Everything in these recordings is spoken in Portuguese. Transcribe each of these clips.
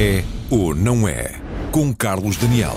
É ou não é? Com Carlos Daniel.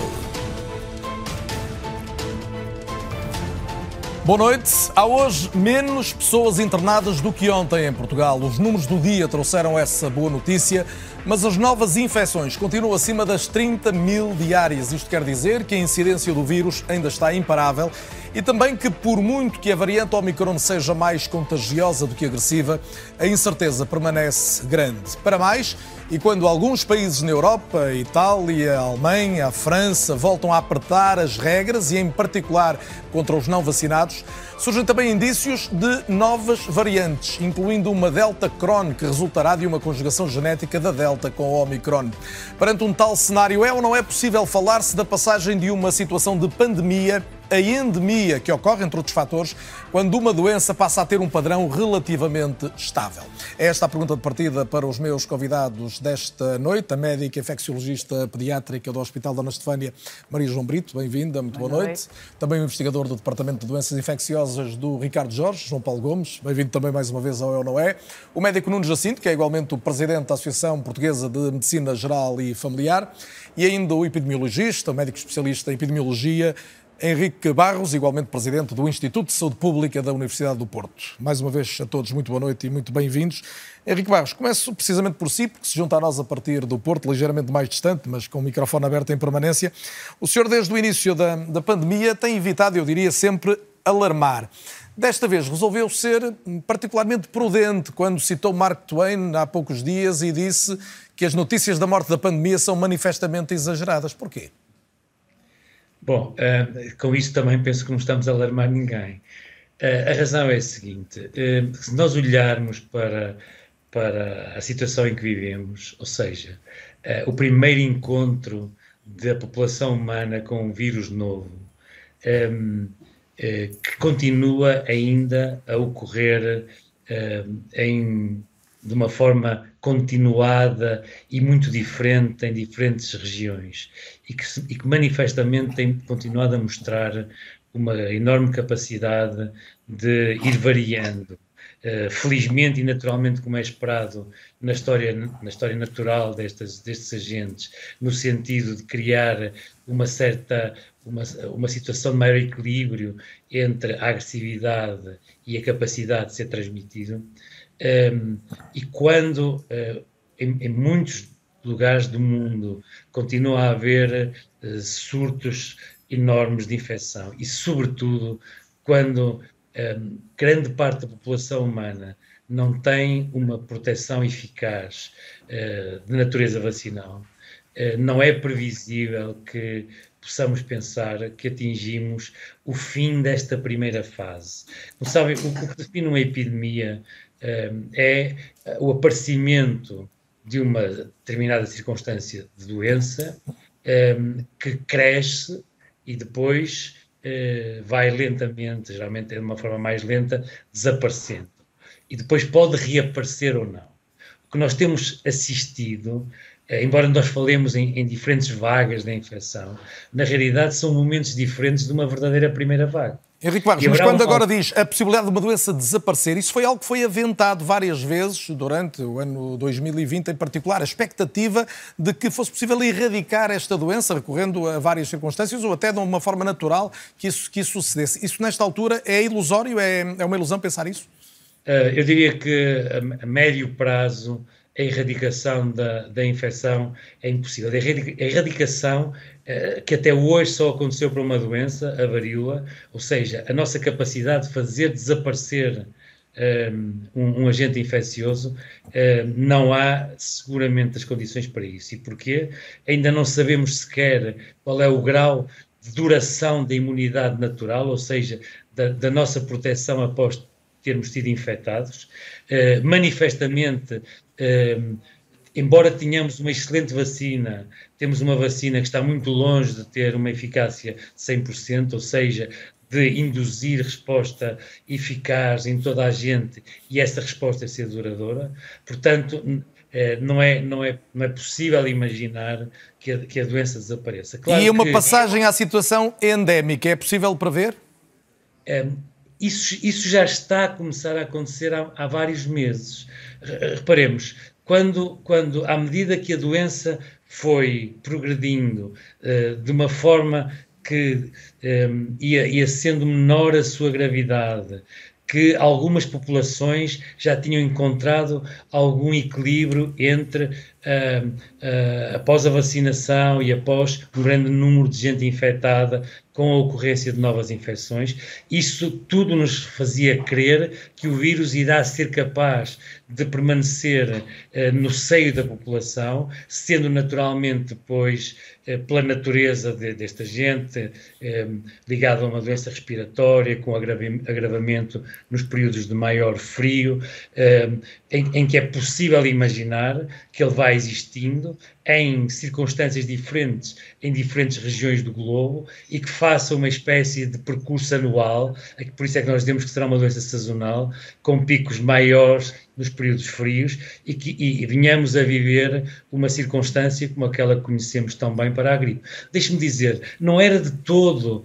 Boa noite. Há hoje menos pessoas internadas do que ontem em Portugal. Os números do dia trouxeram essa boa notícia, mas as novas infecções continuam acima das 30 mil diárias. Isto quer dizer que a incidência do vírus ainda está imparável e também que, por muito que a variante Omicron seja mais contagiosa do que agressiva, a incerteza permanece grande. Para mais, e quando alguns países na Europa, Itália, Alemanha, França, voltam a apertar as regras e, em particular, contra os não vacinados, surgem também indícios de novas variantes, incluindo uma Delta Cron, que resultará de uma conjugação genética da Delta com o Omicron. Perante um tal cenário, é ou não é possível falar-se da passagem de uma situação de pandemia a endemia que ocorre, entre outros fatores, quando uma doença passa a ter um padrão relativamente estável? É esta a pergunta de partida para os meus convidados desta noite, a médica infecciologista pediátrica do Hospital Dona Estefânia, Maria João Brito, bem-vinda, muito boa, boa noite. noite. Também o investigador do Departamento de Doenças Infecciosas do Ricardo Jorge, João Paulo Gomes, bem-vindo também mais uma vez ao Eu Não É. O médico Nuno Jacinto, que é igualmente o presidente da Associação Portuguesa de Medicina Geral e Familiar, e ainda o epidemiologista, o médico especialista em epidemiologia, Henrique Barros, igualmente presidente do Instituto de Saúde Pública da Universidade do Porto. Mais uma vez a todos muito boa noite e muito bem-vindos. Henrique Barros, começo precisamente por si, porque se junta a nós a partir do Porto, ligeiramente mais distante, mas com o microfone aberto em permanência. O senhor, desde o início da, da pandemia, tem evitado, eu diria sempre, alarmar. Desta vez resolveu ser particularmente prudente quando citou Mark Twain há poucos dias e disse que as notícias da morte da pandemia são manifestamente exageradas. Porquê? Bom, uh, com isso também penso que não estamos a alarmar ninguém. Uh, a razão é a seguinte: uh, se nós olharmos para, para a situação em que vivemos, ou seja, o primeiro encontro da população humana com um vírus novo, um, que continua ainda a ocorrer em de uma forma continuada e muito diferente em diferentes regiões e que, e que manifestamente tem continuado a mostrar uma enorme capacidade de ir variando. Uh, felizmente e naturalmente, como é esperado na história, na história natural destes agentes, no sentido de criar uma certa uma, uma situação de maior equilíbrio entre a agressividade e a capacidade de ser transmitido, um, e quando uh, em, em, muitos lugares do mundo continua a haver uh, surtos enormes de infecção e, sobretudo, quando um, grande parte da população humana não tem uma proteção eficaz uh, de natureza vacinal, não é previsível que possamos pensar que atingimos o fim desta primeira fase. Não sabem, o que define uma epidemia é o aparecimento de uma determinada circunstância de doença que cresce e depois eh, vai lentamente, geralmente de uma forma mais lenta, desaparecendo. E depois pode reaparecer ou não. O que nós temos assistido, embora nós falemos em, em diferentes vagas da infecção, na realidade são momentos diferentes de uma verdadeira primeira vaga. Henrique Barros, mas quando agora diz a possibilidade de uma doença desaparecer, isso foi algo que foi aventado várias vezes durante o ano 2020 em particular, a expectativa de que fosse possível erradicar esta doença recorrendo a várias circunstâncias ou até de uma forma natural que isso, que isso sucedesse. Isso nesta altura é ilusório, é, é uma ilusão pensar isso? Uh, eu diria que a, a médio prazo a erradicação da, da infecção é impossível. A erradicação eh, que até hoje só aconteceu para uma doença, a varíola, ou seja, a nossa capacidade de fazer desaparecer eh, um, um, agente infeccioso, uh, não há seguramente as condições para isso. E porquê? Ainda não sabemos sequer qual é o grau de duração da imunidade natural, ou seja, da, da nossa proteção após termos sido infectados. Uh, manifestamente, uh, embora tenhamos uma excelente vacina, temos uma vacina que está muito longe de ter uma eficácia 100%, ou seja, de induzir resposta eficaz em toda a gente e essa resposta ser duradoura. Portanto, eh, não é, não, é, não é possível imaginar que a, que a doença desapareça. Claro e uma que, passagem à situação endémica, é possível prever? É, isso, isso já está a começar a acontecer há, há vários meses. Reparemos, quando, quando à medida que a doença foi progredindo uh, de uma forma que um, ia, ia sendo menor a sua gravidade, que algumas populações já tinham encontrado algum equilíbrio entre uh, uh, após a vacinação e após um grande número de gente infectada com a ocorrência de novas infecções. Isso tudo nos fazia crer que o vírus irá ser capaz de permanecer uh, no seio da população, sendo naturalmente depois eh, pela natureza de, desta gente, ligado a uma doença respiratória, com agravamento nos períodos de maior frio, em, em, que é possível imaginar que ele vai existindo em circunstâncias diferentes, em diferentes regiões do globo, e que faça uma espécie de percurso anual, por isso é que nós dizemos que será uma doença sazonal, com picos maiores nos períodos frios e que e, venhamos a viver uma circunstância como aquela que conhecemos tão bem para a gripe. Deixe-me dizer, não era de todo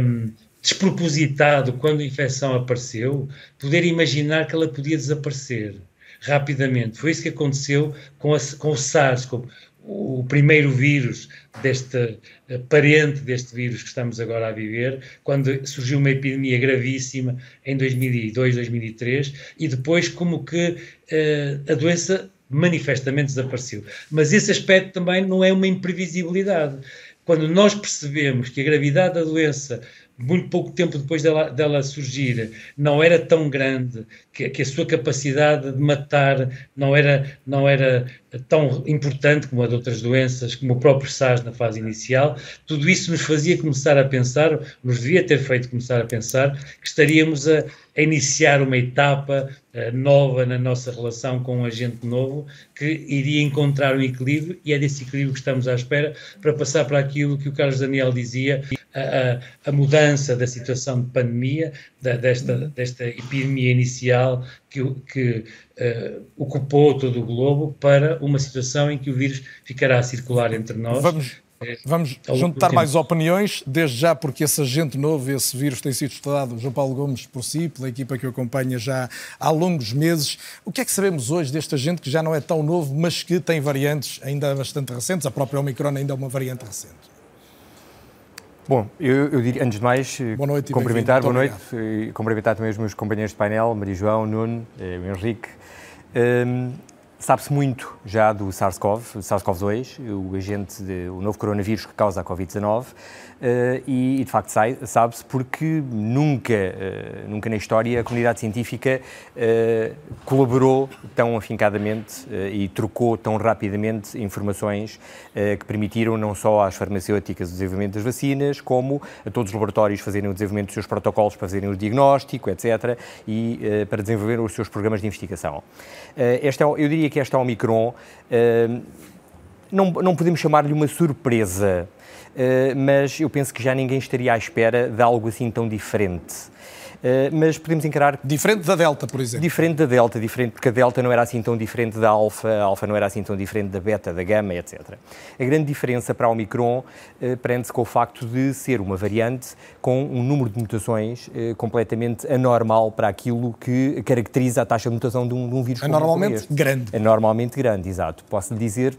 um, despropositado quando a infecção apareceu poder imaginar que ela podia desaparecer rapidamente. Foi isso que aconteceu com, a, com o SARS, com o primeiro vírus deste eh, parente deste vírus que estamos agora a viver, quando surgiu uma epidemia gravíssima em 2002, 2003, e depois como que uh, a doença manifestamente desapareceu. Mas esse aspecto também não é uma imprevisibilidade. Quando nós percebemos que a gravidade da doença muito pouco tempo depois dela, dela surgir, não era tão grande, que, que, a sua capacidade de matar não era, não era tão importante como a de outras doenças, como o próprio SARS na fase inicial, tudo isso nos fazia começar a pensar, nos devia ter feito começar a pensar, que estaríamos a, a iniciar uma etapa uh, nova na nossa relação com um agente novo, que iria encontrar um equilíbrio, e é desse equilíbrio que estamos à espera para passar para aquilo que o Carlos Daniel dizia, a, a, mudança da situação de pandemia, da, desta, desta epidemia inicial que, que uh, ocupou todo o globo, para uma situação em que o vírus ficará a circular entre nós. Vamos, eh, Vamos juntar mais opiniões, desde já porque esse agente novo, esse vírus tem sido estudado, João Paulo Gomes, por si, pela equipa que o acompanha já há longos meses. O que é que sabemos hoje deste agente que já não é tão novo, mas que tem variantes ainda bastante recentes? A própria Omicron ainda é uma variante recente. Bom, eu, eu diria, antes de mais, eh, boa noite cumprimentar, boa noite, e cumprimentar também os meus companheiros de painel, Maria João, Nuno, eh, o Henrique. Um, Sabe-se muito já do SARS-CoV, SARS-CoV-2, o agente, de, o novo coronavírus que causa a Covid-19, Uh, e, e, de facto sabe-se porque nunca, uh, nunca na história a comunidade científica uh, colaborou tão afincadamente e trocou tão rapidamente informações que permitiram não só às farmacêuticas o desenvolvimento das vacinas, como a todos os laboratórios fazerem o desenvolvimento dos seus protocolos para fazerem o diagnóstico, etc., e para desenvolver os seus programas de investigação. esta, é eu diria que esta Omicron não, não podemos chamar-lhe uma surpresa, mas eu penso que já ninguém estaria à espera de algo assim tão diferente. Uh, mas podemos encarar. Diferente da Delta, por exemplo. Diferente da Delta, diferente, porque a Delta não era assim tão diferente da Alfa, a Alfa não era assim tão diferente da Beta, da Gama, etc. A grande diferença para a Omicron uh, prende-se com o facto de ser uma variante com um número de mutações uh, completamente anormal para aquilo que caracteriza a taxa de mutação de um, de um vírus. Anormalmente grande. Anormalmente grande, exato. Posso lhe dizer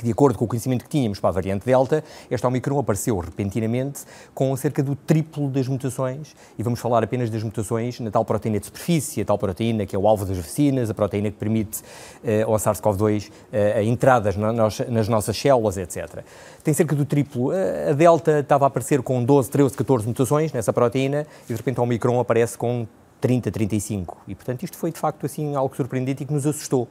que, de acordo com o conhecimento que tínhamos para a variante Delta, esta Omicron apareceu repentinamente com cerca do triplo das mutações, e vamos falar apenas das mutações na tal proteína de superfície, a tal proteína que é o alvo das vacinas, a proteína que permite uh, ao SARS-CoV-2 uh, entradas na, nas nossas células, etc. Tem cerca do triplo. A Delta estava a aparecer com 12, 13, 14 mutações nessa proteína, e de repente a Omicron aparece com 30, 35. E, portanto, isto foi de facto assim algo surpreendente e que nos assustou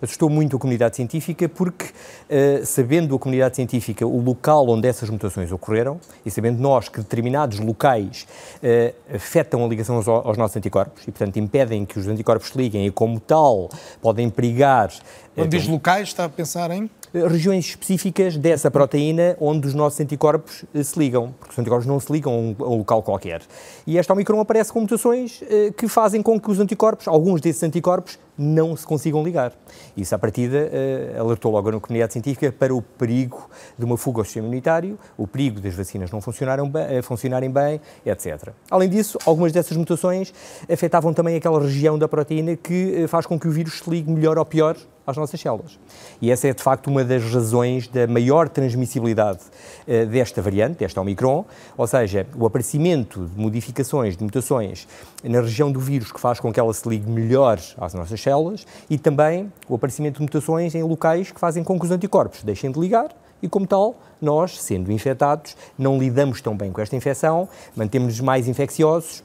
assustou muito a comunidade científica porque, uh, sabendo a comunidade científica o local onde essas mutações ocorreram e sabendo nós que determinados locais uh, afetam a ligação aos, aos, nossos anticorpos e, portanto, impedem que os anticorpos se liguem e, como tal, podem perigar. Quando diz locais, está a pensar em? regiões específicas dessa proteína onde os nossos anticorpos eh, se ligam, porque os anticorpos não se ligam a um, a um local qualquer. E esta Omicron aparece com mutações que fazem com que os anticorpos, alguns desses anticorpos, não se consigam ligar. Isso, à partida, uh, alertou logo a comunidade científica para o perigo de uma fuga ao sistema imunitário, o perigo das vacinas não funcionarem bem, funcionarem bem, etc. Além disso, algumas dessas mutações afetavam também aquela região da proteína que uh, faz com que o vírus se ligue melhor ou pior às nossas células. E essa é, de facto, uma das razões da maior transmissibilidade uh, desta variante, desta Omicron, ou seja, o aparecimento de modificações, de mutações na região do vírus que faz com que ela se ligue melhor às nossas células e também o aparecimento de mutações em locais que fazem com que os anticorpos deixem de ligar e, como tal, nós, sendo infectados, não lidamos tão bem com esta infecção, mantemos-nos mais infecciosos,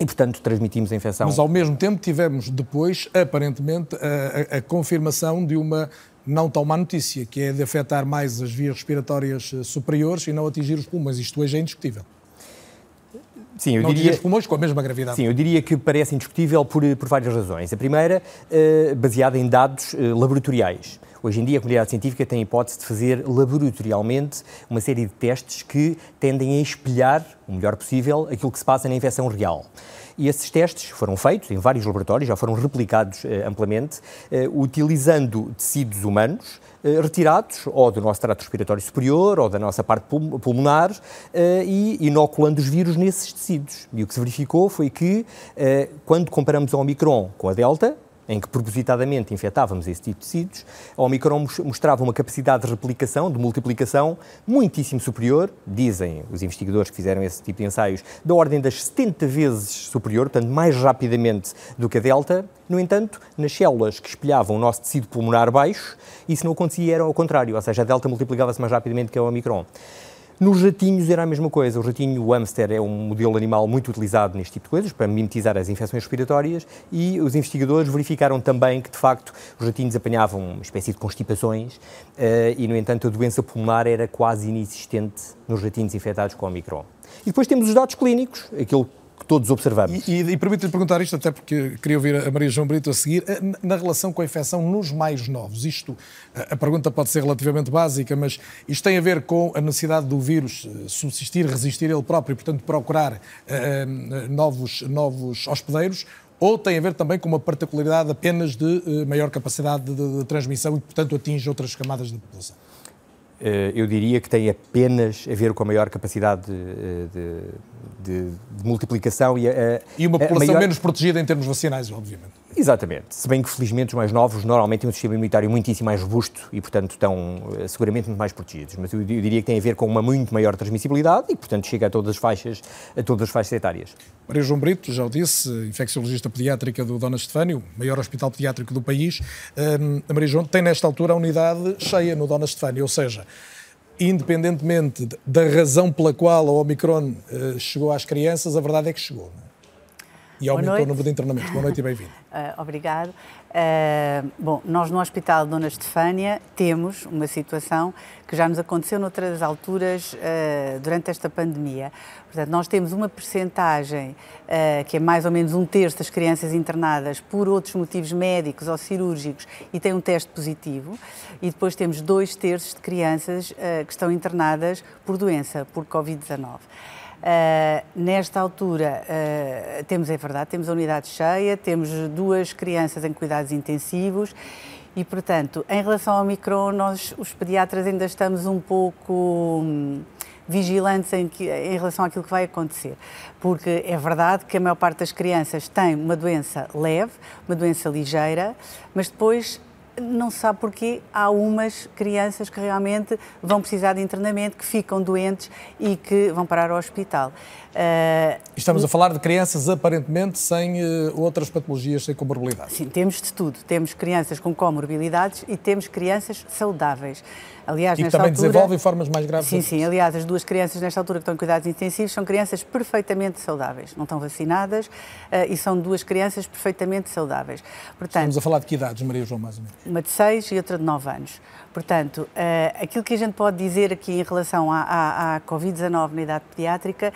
e, portanto, transmitimos a infecção. Mas, ao mesmo tempo, tivemos depois, aparentemente, a, a, a, confirmação de uma não tão má notícia, que é de afetar mais as vias respiratórias eh, superiores e não atingir os pulmões. Isto hoje é indiscutível. Sim, eu não diria. os pulmões com a mesma gravidade. Sim, eu diria que parece indiscutível por, por várias razões. A primeira, uh, baseada em dados uh, laboratoriais. Hoje em dia, a comunidade científica tem a hipótese de fazer laboratorialmente uma série de testes que tendem a espelhar, o melhor possível, aquilo que se passa na infecção real. E esses testes foram feitos em vários laboratórios, já foram replicados eh, amplamente, eh, utilizando tecidos humanos eh, retirados ou do nosso trato respiratório superior ou da nossa parte pulmonar eh, e inoculando os vírus nesses tecidos. E o que se verificou foi que, eh, quando comparamos a Omicron com a Delta, em que propositadamente infectávamos esse tipo de tecidos, a Omicron mostrava uma capacidade de replicação, de multiplicação, muitíssimo superior, dizem os investigadores que fizeram esse tipo de ensaios, da ordem das 70 vezes superior, portanto, mais rapidamente do que a Delta. No entanto, nas células que espelhavam o nosso tecido pulmonar baixo, isso não acontecia, era ao contrário, ou seja, a Delta multiplicava-se mais rapidamente que a Omicron. Nos ratinhos era a mesma coisa. O ratinho o hamster é um modelo animal muito utilizado neste tipo de coisas, para mimetizar as infecções respiratórias, e os investigadores verificaram também que, de facto, os ratinhos apanhavam uma espécie de constipações uh, e, no entanto, a doença pulmonar era quase inexistente nos ratinhos infectados com Omicron. E depois temos os dados clínicos, aquilo todos observamos. E, e, e permite-lhe perguntar isto, até porque queria ouvir a Maria João Brito a seguir, eh, na relação com a infecção nos mais novos. Isto, a pergunta pode ser relativamente básica, mas isto tem a ver com a necessidade do vírus eh, subsistir, resistir ele próprio, e, portanto, procurar uh, novos, novos hospedeiros, ou tem a ver também com uma particularidade apenas de uh, maior capacidade de, de, de transmissão e, portanto, atinge outras camadas da população? Eh, eu diria que tem apenas a ver com a maior capacidade de, de, de, multiplicação e a, E uma população maior... menos protegida em termos vacinais, obviamente. Exatamente. Se bem que, felizmente, os mais novos normalmente têm um sistema imunitário muitíssimo mais robusto e, portanto, estão eh, seguramente muito mais protegidos. Mas eu, diria que tem a ver com uma muito maior transmissibilidade e, portanto, chega a todas as faixas, a todas as faixas etárias. Maria João Brito, já o disse, infecciologista pediátrica do Dona Estefânio, maior hospital pediátrico do país. Um, a Maria João tem, nesta altura, a unidade cheia no Dona Estefânio, ou seja, independentemente da razão pela qual a Omicron uh, chegou às crianças, a verdade é que chegou. Não é? E aumentou o número de internamentos. Boa noite e bem-vindo. Uh, obrigado. Uh, bom, nós no Hospital Dona Estefânia temos uma situação que já nos aconteceu noutras alturas uh, durante esta pandemia. Portanto, nós temos uma percentagem que é mais ou menos um terço das crianças internadas por outros motivos médicos ou cirúrgicos e tem um teste positivo. E depois temos dois terços de crianças que estão internadas por doença, por Covid-19. Uh, nesta altura, uh, temos, é verdade, temos a unidade cheia, temos duas crianças em cuidados intensivos e, portanto, em relação ao Omicron, nós, os pediatras, ainda estamos um pouco hum, vigilantes em, que, em relação àquilo que vai acontecer. Porque é verdade que a maior parte das crianças tem uma doença leve, uma doença ligeira, mas depois não se sabe porquê, há umas crianças que realmente vão precisar de internamento, que ficam doentes e que vão parar ao hospital. Uh, Estamos a falar de crianças aparentemente sem uh, outras patologias, sem comorbilidades. Sim, temos de tudo. Temos crianças com comorbilidades e temos crianças saudáveis. Aliás, e que também altura, desenvolvem formas mais graves. Sim, sim. Aliás, as duas crianças nesta altura que estão em cuidados intensivos são crianças perfeitamente saudáveis. Não estão vacinadas uh, e são duas crianças perfeitamente saudáveis. Portanto, Estamos a falar de que idades, Maria João, mais ou menos? Uma de 6 e outra de 9 anos. Portanto, uh, aquilo que a gente pode dizer aqui em relação à, à, à Covid-19 na idade pediátrica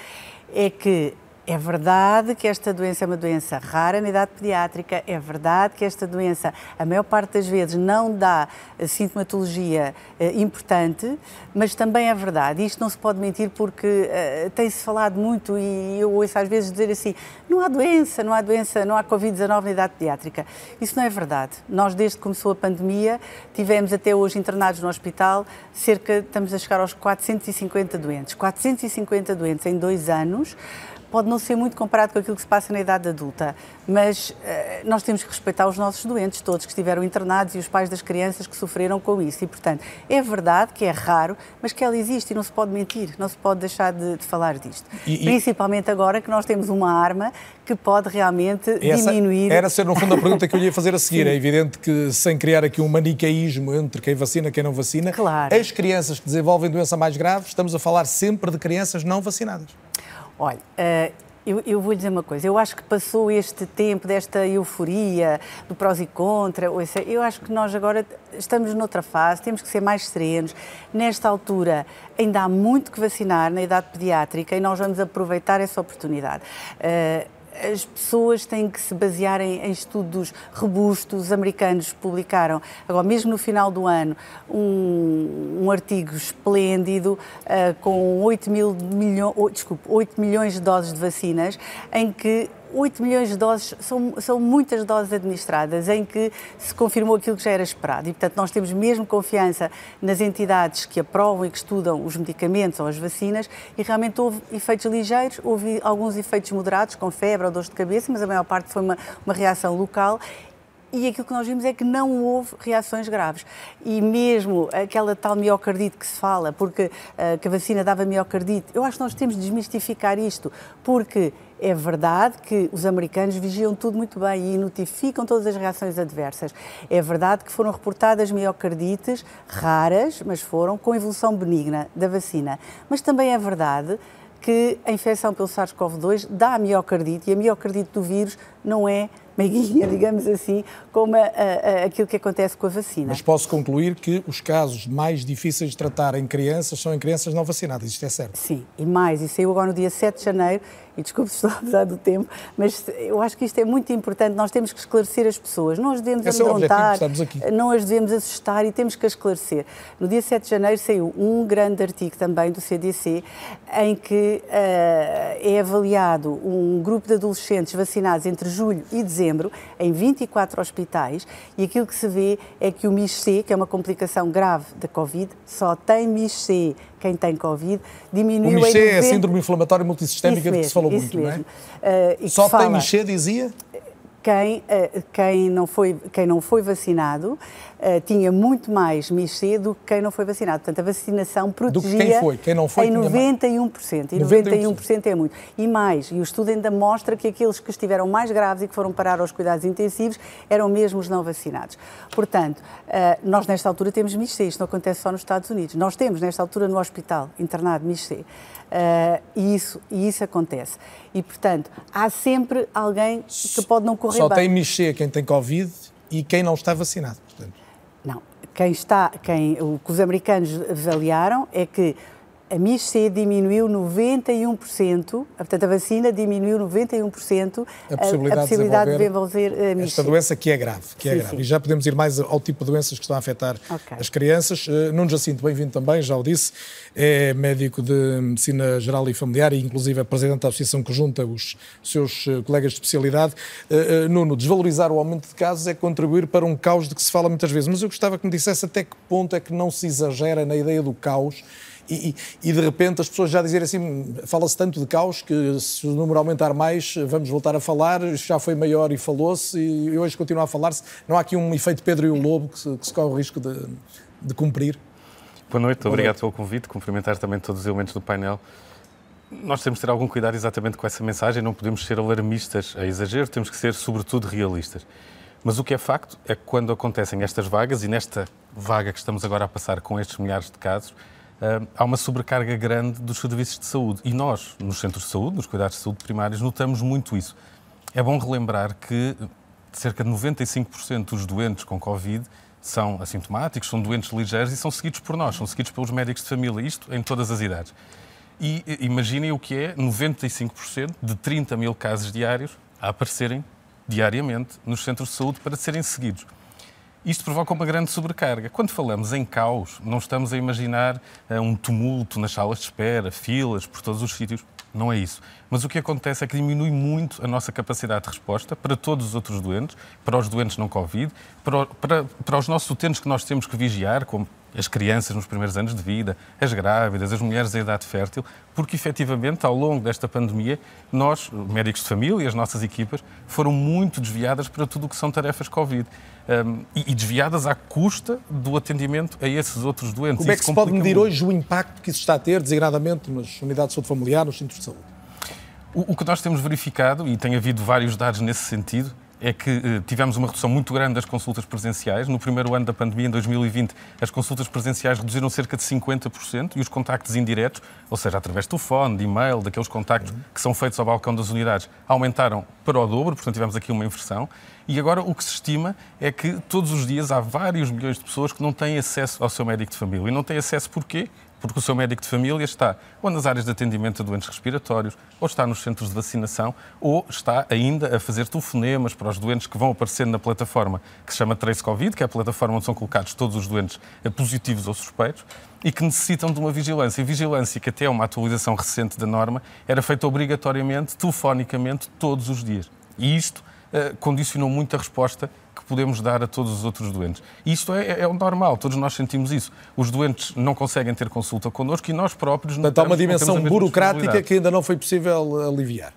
é que é verdade que esta doença é uma doença rara na idade pediátrica, é verdade que esta doença, a maior parte das vezes, não dá eh, sintomatologia eh, importante, mas também é verdade, isto não se pode mentir porque eh, tem-se falado muito e eu ouço às vezes dizer assim: não há doença, não há doença, não há Covid-19 na idade pediátrica. Isso não é verdade. Nós, desde que começou a pandemia, tivemos até hoje internados no hospital cerca, estamos a chegar aos 450 doentes. 450 doentes em dois anos pode não ser muito comparado com aquilo que se passa na idade adulta, mas uh, nós temos que respeitar os nossos doentes, todos que estiveram internados e os pais das crianças que sofreram com isso. E, portanto, é verdade que é raro, mas que ela existe e não se pode mentir, não se pode deixar de, de falar disto. E, Principalmente agora que nós temos uma arma que pode realmente Essa diminuir. Era ser, no fundo, a pergunta que eu lhe ia fazer a seguir. É evidente que, sem criar aqui um manicaísmo entre quem vacina e quem não vacina, claro. as crianças que desenvolvem doença mais grave, estamos a falar sempre de crianças não vacinadas. Olha, uh, eu, eu, vou lhe dizer uma coisa, eu acho que passou este tempo desta euforia, do prós e contra, eu acho que nós agora estamos noutra fase, temos que ser mais serenos. Nesta altura ainda há muito que vacinar na idade pediátrica e nós vamos aproveitar essa oportunidade. Uh, as pessoas têm que se basear em, em, estudos robustos. Os americanos publicaram, agora mesmo no final do ano, um, um artigo esplêndido uh, com 8, mil milho, oh, desculpe, 8 milhões de doses de vacinas, em que 8 milhões de doses são, são muitas doses administradas em que se confirmou aquilo que já era esperado. E, portanto, nós temos mesmo confiança nas entidades que aprovam e que estudam os medicamentos ou as vacinas e realmente houve efeitos ligeiros, houve alguns efeitos moderados, com febre ou dores de cabeça, mas a maior parte foi uma, uma reação local e aquilo que nós vimos é que não houve reações graves. E mesmo aquela tal miocardite que se fala, porque uh, que a vacina dava miocardite, eu acho que nós temos de desmistificar isto, porque é verdade que os americanos vigiam tudo muito bem e notificam todas as reações adversas. É verdade que foram reportadas miocardites raras, mas foram com evolução benigna da vacina. Mas também é verdade que a infecção pelo SARS-CoV-2 dá a miocardite e a miocardite do vírus não é meiguinha, digamos assim, como a, a, aquilo que acontece com a vacina. Mas posso concluir que os casos mais difíceis de tratar em crianças são em crianças não vacinadas, isto é certo? Sim, e mais, e saiu agora no dia 7 de janeiro, e desculpe se estou a abusar do tempo, mas eu acho que isto é muito importante, nós temos que esclarecer as pessoas, não as devemos Esse amedrontar, é não as devemos assustar e temos que as esclarecer. No dia 7 de janeiro saiu um grande artigo também do CDC, em que uh, é avaliado um grupo de adolescentes vacinados entre julho e dezembro dezembro, em 24 hospitais, e aquilo que se vê é que o MIS-C, que é uma complicação grave da Covid, só tem MIS-C quem tem Covid, diminuiu o MIS-C é a síndrome inflamatória multissistémica de que se falou muito, mesmo. não é? Uh, só tem MIS-C, dizia? Quem, uh, quem, não foi, quem não foi vacinado uh, tinha muito mais MIS-C do que quem não foi vacinado. Portanto, a vacinação protegia quem foi? Quem não foi, em 91%. E 91%. 91% é muito. E mais, e o estudo ainda mostra que aqueles que estiveram mais graves e que foram parar aos cuidados intensivos eram mesmo os não vacinados. Portanto, uh, nós nesta altura temos MIS-C, isto não acontece só nos Estados Unidos. Nós temos nesta altura no hospital internado MIS-C. Uh, e, isso, e isso acontece. E, portanto, há sempre alguém que pode não correr Só bem. Só tem mexer quem tem Covid e quem não está vacinado. Portanto. Não. Quem está, quem, o que os americanos avaliaram é que a MIS-C diminuiu 91%, portanto a vacina diminuiu 91% a possibilidade, a possibilidade de desenvolver, de a Esta doença que é grave, que é sim, é grave. Sim. E já podemos ir mais ao tipo de doenças que estão a afetar okay. as crianças. Uh, Nuno Jacinto, bem-vindo também, já o disse, é médico de Medicina Geral e Familiar e inclusive é presidente da associação que junta os seus eh, colegas de especialidade. Nuno, desvalorizar o aumento de casos é contribuir para um caos de que se fala muitas vezes, mas eu gostava que me dissesse até que ponto é que não se exagera na ideia do caos e, e, de repente as pessoas já dizerem assim, fala-se tanto de caos que se o número aumentar mais, vamos voltar a falar, já foi maior e falou-se e hoje continua a falar-se. Não há aqui um efeito Pedro e o Lobo que se, que se corre o risco de, de cumprir? Boa noite, Boa obrigado noite. pelo convite, cumprimentar também todos os elementos do painel. Nós temos de ter algum cuidado exatamente com essa mensagem, não podemos ser alarmistas a exagero, temos que ser, sobretudo, realistas. Mas o que é facto é que quando acontecem estas vagas, e nesta vaga que estamos agora a passar com estes milhares de casos, há uma sobrecarga grande dos serviços de saúde. E nós, nos centros de saúde, nos cuidados de saúde primários, notamos muito isso. É bom relembrar que cerca de 95% dos doentes com Covid são assintomáticos, são doentes ligeiros e são seguidos por nós, são seguidos pelos médicos de família, isto em todas as idades. E imaginem o que é 95% de 30 mil casos diários a aparecerem diariamente nos centros de saúde para serem seguidos. Isto provoca uma grande sobrecarga. Quando falamos em caos, não estamos a imaginar uh, um tumulto nas salas de espera, filas por todos os sítios. Não é isso. Mas o que acontece é que diminui muito a nossa capacidade de resposta para todos os outros doentes, para os doentes não Covid, para, para, para os nossos utentes que nós temos que vigiar, como as crianças nos primeiros anos de vida, as grávidas, as mulheres em idade fértil, porque efetivamente ao longo desta pandemia nós, médicos de família e as nossas equipas, foram muito desviadas para tudo o que são tarefas Covid. Um, e, e, desviadas à custa do atendimento a esses outros doentes. Como é que se pode medir muito. hoje o impacto que isso está a ter, designadamente nas unidades de saúde familiar, nos centros de saúde? O, o que nós temos verificado, e tem havido vários dados nesse sentido, é que eh, tivemos uma redução muito grande das consultas presenciais. No primeiro ano da pandemia, em 2020, as consultas presenciais reduziram cerca de 50% e os contactos indiretos, ou seja, através de telefone, de e-mail, daqueles contactos que são feitos ao balcão das unidades, aumentaram para o dobro, portanto tivemos aqui uma inversão. E agora o que se estima é que todos os dias há vários milhões de pessoas que não têm acesso ao seu médico de família. E não têm acesso porquê? porque o seu médico de família está ou nas áreas de atendimento a doentes respiratórios, ou está nos centros de vacinação, ou está ainda a fazer telefonemas para os doentes que vão aparecendo na plataforma que se chama Trace Covid, que é a plataforma onde são colocados todos os doentes positivos ou suspeitos, e que necessitam de uma vigilância. E vigilância que até uma atualização recente da norma era feita obrigatoriamente, telefonicamente, todos os dias. E isto uh, condicionou muito a resposta que podemos dar a todos os outros doentes. E isto é, é o normal, todos nós sentimos isso. Os doentes não conseguem ter consulta connosco e nós próprios não Portanto, há uma dimensão burocrática que ainda não foi possível aliviar.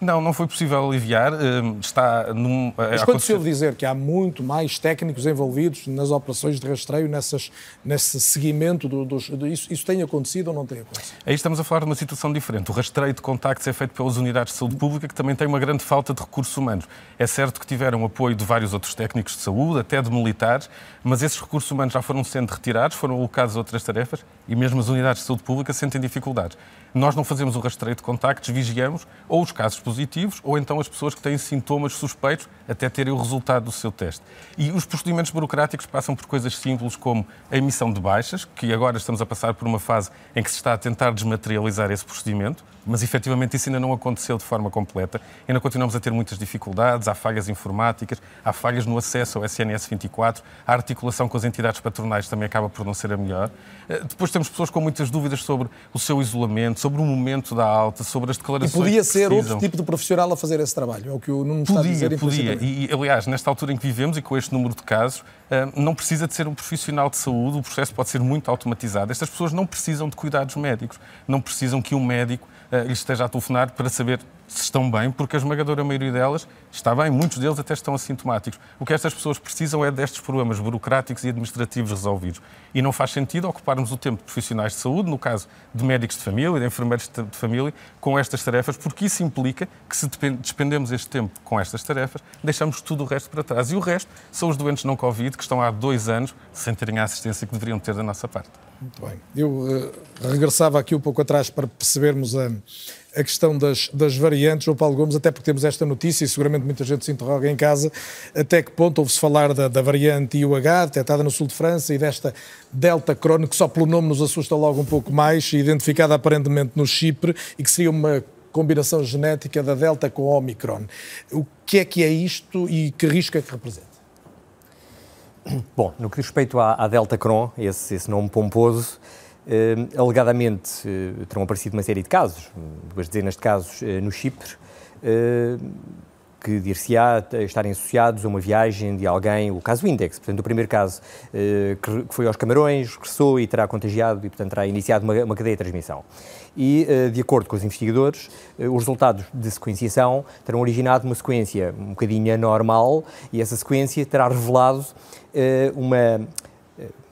Não, não foi possível aliviar. Hum, está num. Mas quando se ouve dizer que há muito mais técnicos envolvidos nas operações de rastreio, nessas, nesse seguimento do, dos. Do, isso, isso tem acontecido ou não tem acontecido? Aí estamos a falar de uma situação diferente. O rastreio de contactos é feito pelas unidades de saúde pública, que também têm uma grande falta de recursos humanos. É certo que tiveram apoio de vários outros técnicos de saúde, até de militares, mas esses recursos humanos já foram sendo retirados, foram alocados a outras tarefas e mesmo as unidades de saúde pública sentem dificuldades. Nós não fazemos o rastreio de contactos, vigiamos ou os casos positivos ou então as pessoas que têm sintomas suspeitos até terem o resultado do seu teste. E os procedimentos burocráticos passam por coisas simples como a emissão de baixas, que agora estamos a passar por uma fase em que se está a tentar desmaterializar esse procedimento, mas efetivamente isso ainda não aconteceu de forma completa. Ainda continuamos a ter muitas dificuldades, há falhas informáticas, há falhas no acesso ao SNS 24, a articulação com as entidades patronais também acaba por não ser a melhor. Eh, depois temos pessoas com muitas dúvidas sobre o seu isolamento, sobre o momento da alta, sobre as declarações. E podia ser outro tipo de profissional a fazer esse trabalho, é o que o Nuno está a dizer. Podia, e aliás, nesta altura em que vivemos e com este número de casos, eh, não precisa de ser um profissional de saúde, o processo pode ser muito automatizado. Estas pessoas não precisam de cuidados médicos, não precisam que um médico uh, lhes esteja a telefonar para saber se estão bem, porque a esmagadora maioria delas está bem, muitos deles até estão assintomáticos. O que estas pessoas precisam é destes problemas burocráticos e administrativos resolvidos. E não faz sentido ocuparmos o tempo de profissionais de saúde, no caso de médicos de família, de enfermeiros de família, com estas tarefas, porque isso implica que se despendemos este tempo com estas tarefas, deixamos tudo o resto para trás. E o resto são os doentes não Covid que estão há dois anos sem terem a assistência que deveriam ter da nossa parte. Muito bem. Eu uh, regressava aqui um pouco atrás para percebermos a, a questão das, das variantes, João Paulo Gomes, até porque temos esta notícia e seguramente muita gente se interroga em casa até que ponto ouve-se falar da, da variante IUH, detectada no sul de França, e desta Delta Crohn, que só pelo nome nos assusta logo um pouco mais, identificada aparentemente no Chipre e que seria uma combinação genética da Delta com Omicron. O que é que é isto e que risco é que representa? Bom, no que diz respeito à, à Delta Cron, esse, esse nome pomposo, eh, alegadamente eh, terão aparecido uma série de casos, duas dezenas de casos eh, no Chipre, eh, que dir-se-á estarem associados a uma viagem de alguém, o caso Index, portanto, o primeiro caso eh, que, foi aos Camarões, regressou e terá contagiado e, portanto, terá iniciado uma, uma cadeia de transmissão. E, eh, de acordo com os investigadores, eh, os resultados de sequenciação terão originado uma sequência um bocadinho anormal e essa sequência terá revelado eh, uma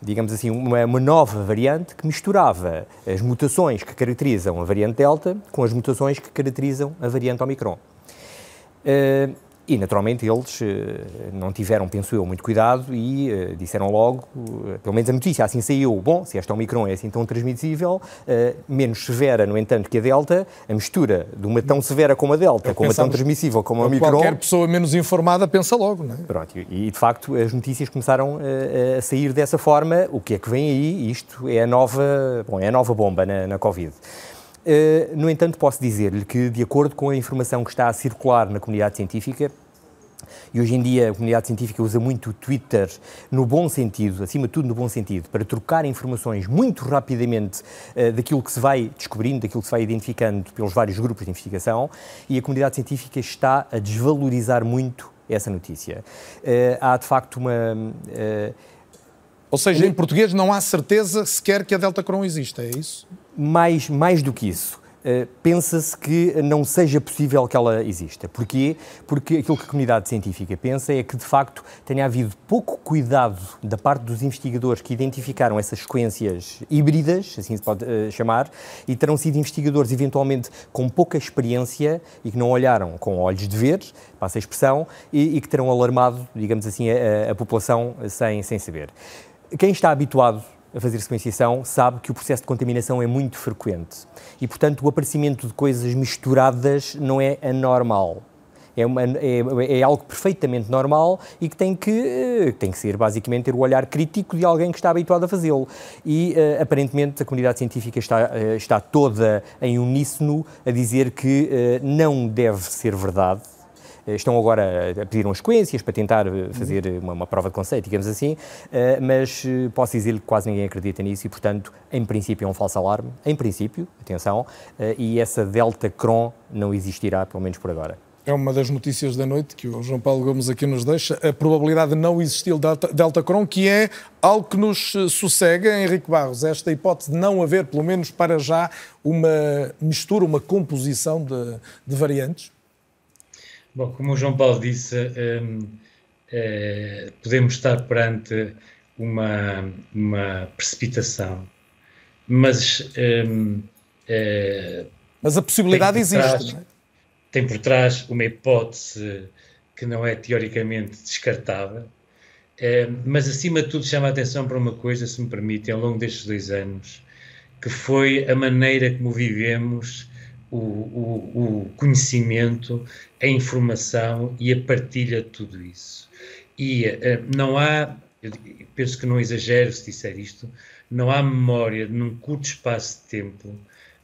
digamos assim, uma, uma, nova variante que misturava as mutações que caracterizam a variante Delta com as mutações que caracterizam a variante Omicron. E, naturalmente, eles uh, não tiveram, penso eu, muito cuidado e uh, disseram logo, pelo menos a notícia assim saiu, bom, se esta Omicron é assim tão transmissível, menos severa, no entanto, que a Delta, a mistura de uma tão severa como a Delta, com uma tão transmissível como a Omicron... Qualquer pessoa menos informada pensa logo, não é? Pronto, e, de facto as notícias começaram a sair dessa forma, o que é que vem aí, isto é a nova, bom, é a nova bomba na, na Covid. Eh, no entanto, posso dizer-lhe que, de acordo com a informação que está a circular na comunidade científica, e hoje em dia a comunidade científica usa muito o Twitter no bom sentido, acima de tudo no bom sentido, para trocar informações muito rapidamente uh, daquilo que se vai descobrindo, daquilo que se vai identificando pelos vários grupos de investigação, e a comunidade científica está a desvalorizar muito essa notícia. Uh, há de facto uma. Uh, Ou seja, em português não há certeza sequer que a Delta Cron existe, é isso? Mais, mais do que isso. Uh, pensa-se que não seja possível que ela exista. Porquê? Porque aquilo que a comunidade científica pensa é que, de facto, tenha havido pouco cuidado da parte dos investigadores que identificaram essas sequências híbridas, assim se pode uh, chamar, e terão sido investigadores, eventualmente, com pouca experiência e que não olharam com olhos de ver, passa a expressão, e, e que terão alarmado, digamos assim, a, a população sem, sem saber. Quem está habituado a fazer sequenciação sabe que o processo de contaminação é muito frequente e, portanto, o aparecimento de coisas misturadas não é anormal. É, uma, é, é, algo perfeitamente normal e que tem que, eh, tem que ser, basicamente, ter o olhar crítico de alguém que está habituado a fazê-lo. E, uh, aparentemente, a comunidade científica está, uh, está toda em uníssono a dizer que uh, não deve ser verdade estão agora a pedir umas sequências para tentar eh, fazer uma, uma prova de conceito, digamos assim, eh, mas posso dizer que quase ninguém acredita nisso e, portanto, em princípio é um falso alarme, em princípio, atenção, e essa Delta Cron não existirá, pelo menos por agora. É uma das notícias da noite que o João Paulo Gomes aqui nos deixa, a probabilidade de não existir Delta, Delta Cron, que é algo que nos sossega, Henrique Barros, esta hipótese de não haver, pelo menos para já, uma mistura, uma composição de, de variantes? Bom, como o João Paulo disse, um, é, podemos estar perante uma, uma precipitação, mas. Um, é, mas a possibilidade existe. Trás, é? Tem por trás uma hipótese que não é teoricamente descartável, é, mas acima de tudo chama a atenção para uma coisa, se me permitem, ao longo destes dois anos, que foi a maneira como vivemos o, o, o conhecimento, a informação e a partilha de tudo isso. E uh, não há, penso que não exagero se disser isto, não há memória num curto espaço de tempo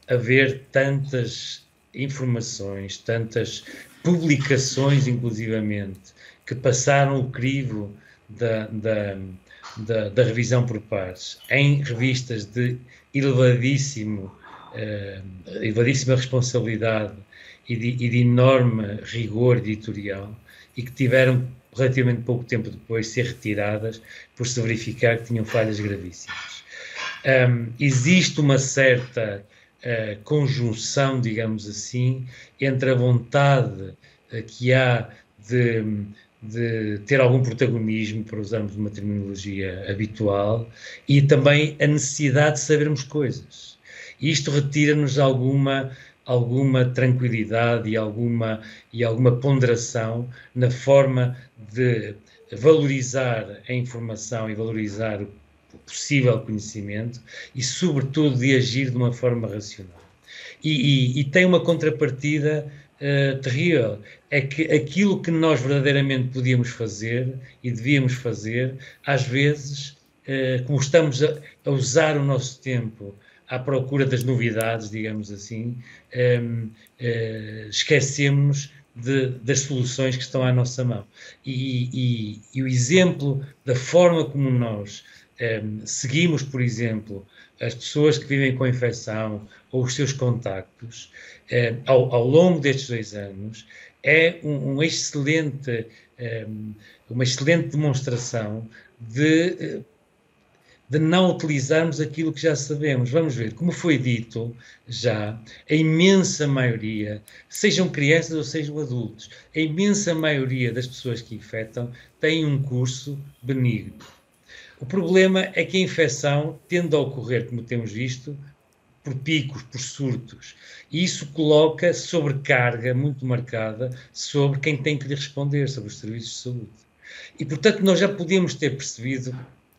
haver tantas informações, tantas publicações, inclusivamente, que passaram o crivo da, da, da, da revisão por pares em revistas de elevadíssimo elevadíssima responsabilidade e de, e de, enorme rigor editorial e que tiveram relativamente pouco tempo depois ser retiradas por se verificar que tinham falhas gravíssimas. Um, existe uma certa uh, conjunção, digamos assim, entre a vontade uh, que há de, de ter algum protagonismo, para usarmos uma terminologia habitual, e também a necessidade de sabermos coisas isto retira-nos alguma alguma tranquilidade e alguma e alguma ponderação na forma de valorizar a informação e valorizar o possível conhecimento e sobretudo de agir de uma forma racional. E, e, e tem uma contrapartida uh, terrível. É que aquilo que nós verdadeiramente podíamos fazer e devíamos fazer às vezes uh, como estamos a, a usar o nosso tempo à procura das novidades, digamos assim, um, ehm, uh, eh, esquecemos de, das soluções que estão à nossa mão. E, e, e o exemplo da forma como nós um, ehm, seguimos, por exemplo, as pessoas que vivem com infecção ou os seus contactos um, ehm, ao, ao, longo destes dois anos é um, excelente, uma excelente demonstração de eh, de não utilizarmos aquilo que já sabemos. Vamos ver, como foi dito já, a imensa maioria, sejam crianças ou sejam adultos, a imensa maioria das pessoas que infectam têm um curso benigno. O problema é que a infecção tende a ocorrer, como temos visto, por picos, por surtos. E isso coloca sobrecarga muito marcada sobre quem tem que lhe responder, sobre os serviços de saúde. E, portanto, nós já podíamos ter percebido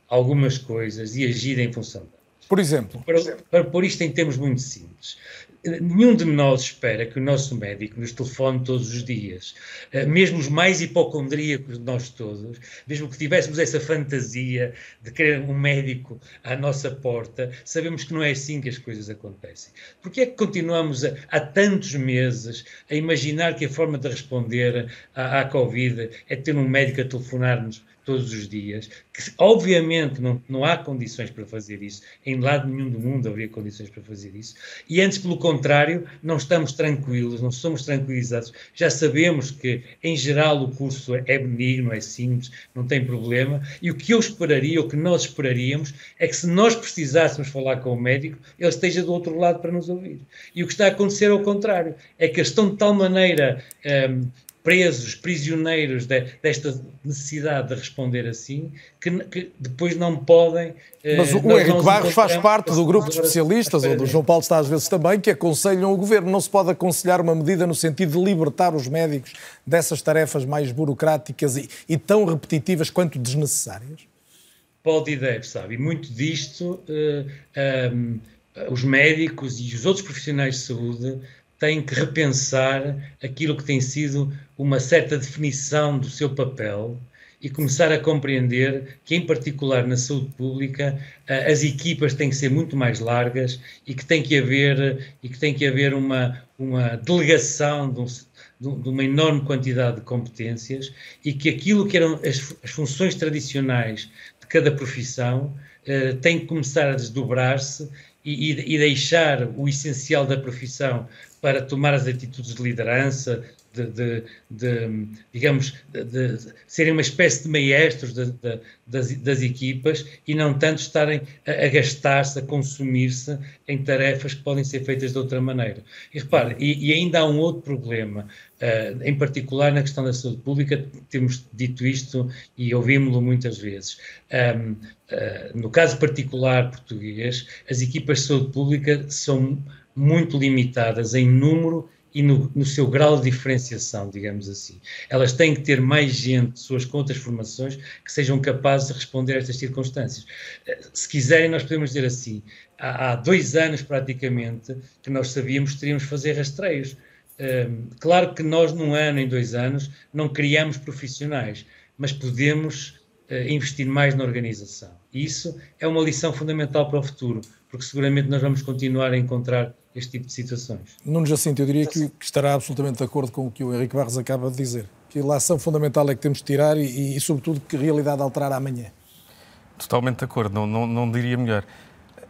algumas coisas e agir em função delas. Por exemplo? Para, para pôr isto em termos muito simples. Nenhum de nós espera que o nosso médico nos telefone todos os dias. Eh, mesmo os mais hipocondríacos de nós todos, mesmo que tivéssemos essa fantasia de querer um médico à nossa porta, sabemos que não é assim que as coisas acontecem. Porque é que continuamos a, há tantos meses a imaginar que a forma de responder à, à Covid é ter um médico a telefonar-nos todos os dias, que obviamente não, não há condições para fazer isso, em lado nenhum do mundo haveria condições para fazer isso, e antes, pelo contrário, não estamos tranquilos, não somos tranquilizados, já sabemos que, em geral, o curso é benigno, é simples, não tem problema, e o que eu esperaria, o que nós esperaríamos, é que se nós precisássemos falar com o médico, ele esteja do outro lado para nos ouvir. E o que está a acontecer é o contrário, é que eles estão de tal maneira um, presos, prisioneiros de, desta necessidade de responder assim, que, que depois não podem. Eh, Mas o, o Henrique Barros faz parte do grupo de especialistas, onde o João Paulo está às vezes também, que aconselham o governo. Não se pode aconselhar uma medida no sentido de libertar os médicos dessas tarefas mais burocráticas e, e tão repetitivas quanto desnecessárias? Pode e deve, sabe? E muito disto. Uh, eh, um, ehm, os médicos e os outros profissionais de saúde têm que repensar aquilo que tem sido uma certa definição do seu papel e começar a compreender que, em particular na saúde pública, as equipas têm que ser muito mais largas e que tem que haver, e que tem que haver uma, uma delegação de, um, de uma enorme quantidade de competências e que aquilo que eram as, as funções tradicionais de cada profissão eh, tem que começar a desdobrar-se e, e, deixar o essencial da profissão para tomar as atitudes de liderança, de, de, de digamos, de, serem uma espécie de maestros das, das, equipas e não tanto estarem a, a gastar-se, a consumir-se em tarefas que podem ser feitas de outra maneira. E repare, e, e ainda há um outro problema, uh, em particular na questão da saúde pública, temos dito isto e ouvimos-lo muitas vezes. Um, uh, ah, no caso particular português, as equipas de saúde pública são muito limitadas em número e no, no, seu grau de diferenciação, digamos assim. Elas têm que ter mais gente, pessoas com outras formações, que sejam capazes de responder a estas circunstâncias. Eh, se quiserem, nós podemos dizer assim: há, há dois anos praticamente que nós sabíamos que teríamos fazer rastreios. Um, ehm, claro que nós, num ano, em dois anos, não criamos profissionais, mas podemos uh, investir mais na organização. E isso é uma lição fundamental para o futuro, porque seguramente nós vamos continuar a encontrar este tipo de situações. Nuno Jacinto, eu diria que, que estará absolutamente de acordo com o que o Henrique Barros acaba de dizer, que a ação fundamental é que temos de tirar e, e sobretudo, que realidade alterar amanhã. Totalmente de acordo, não, não, não diria melhor.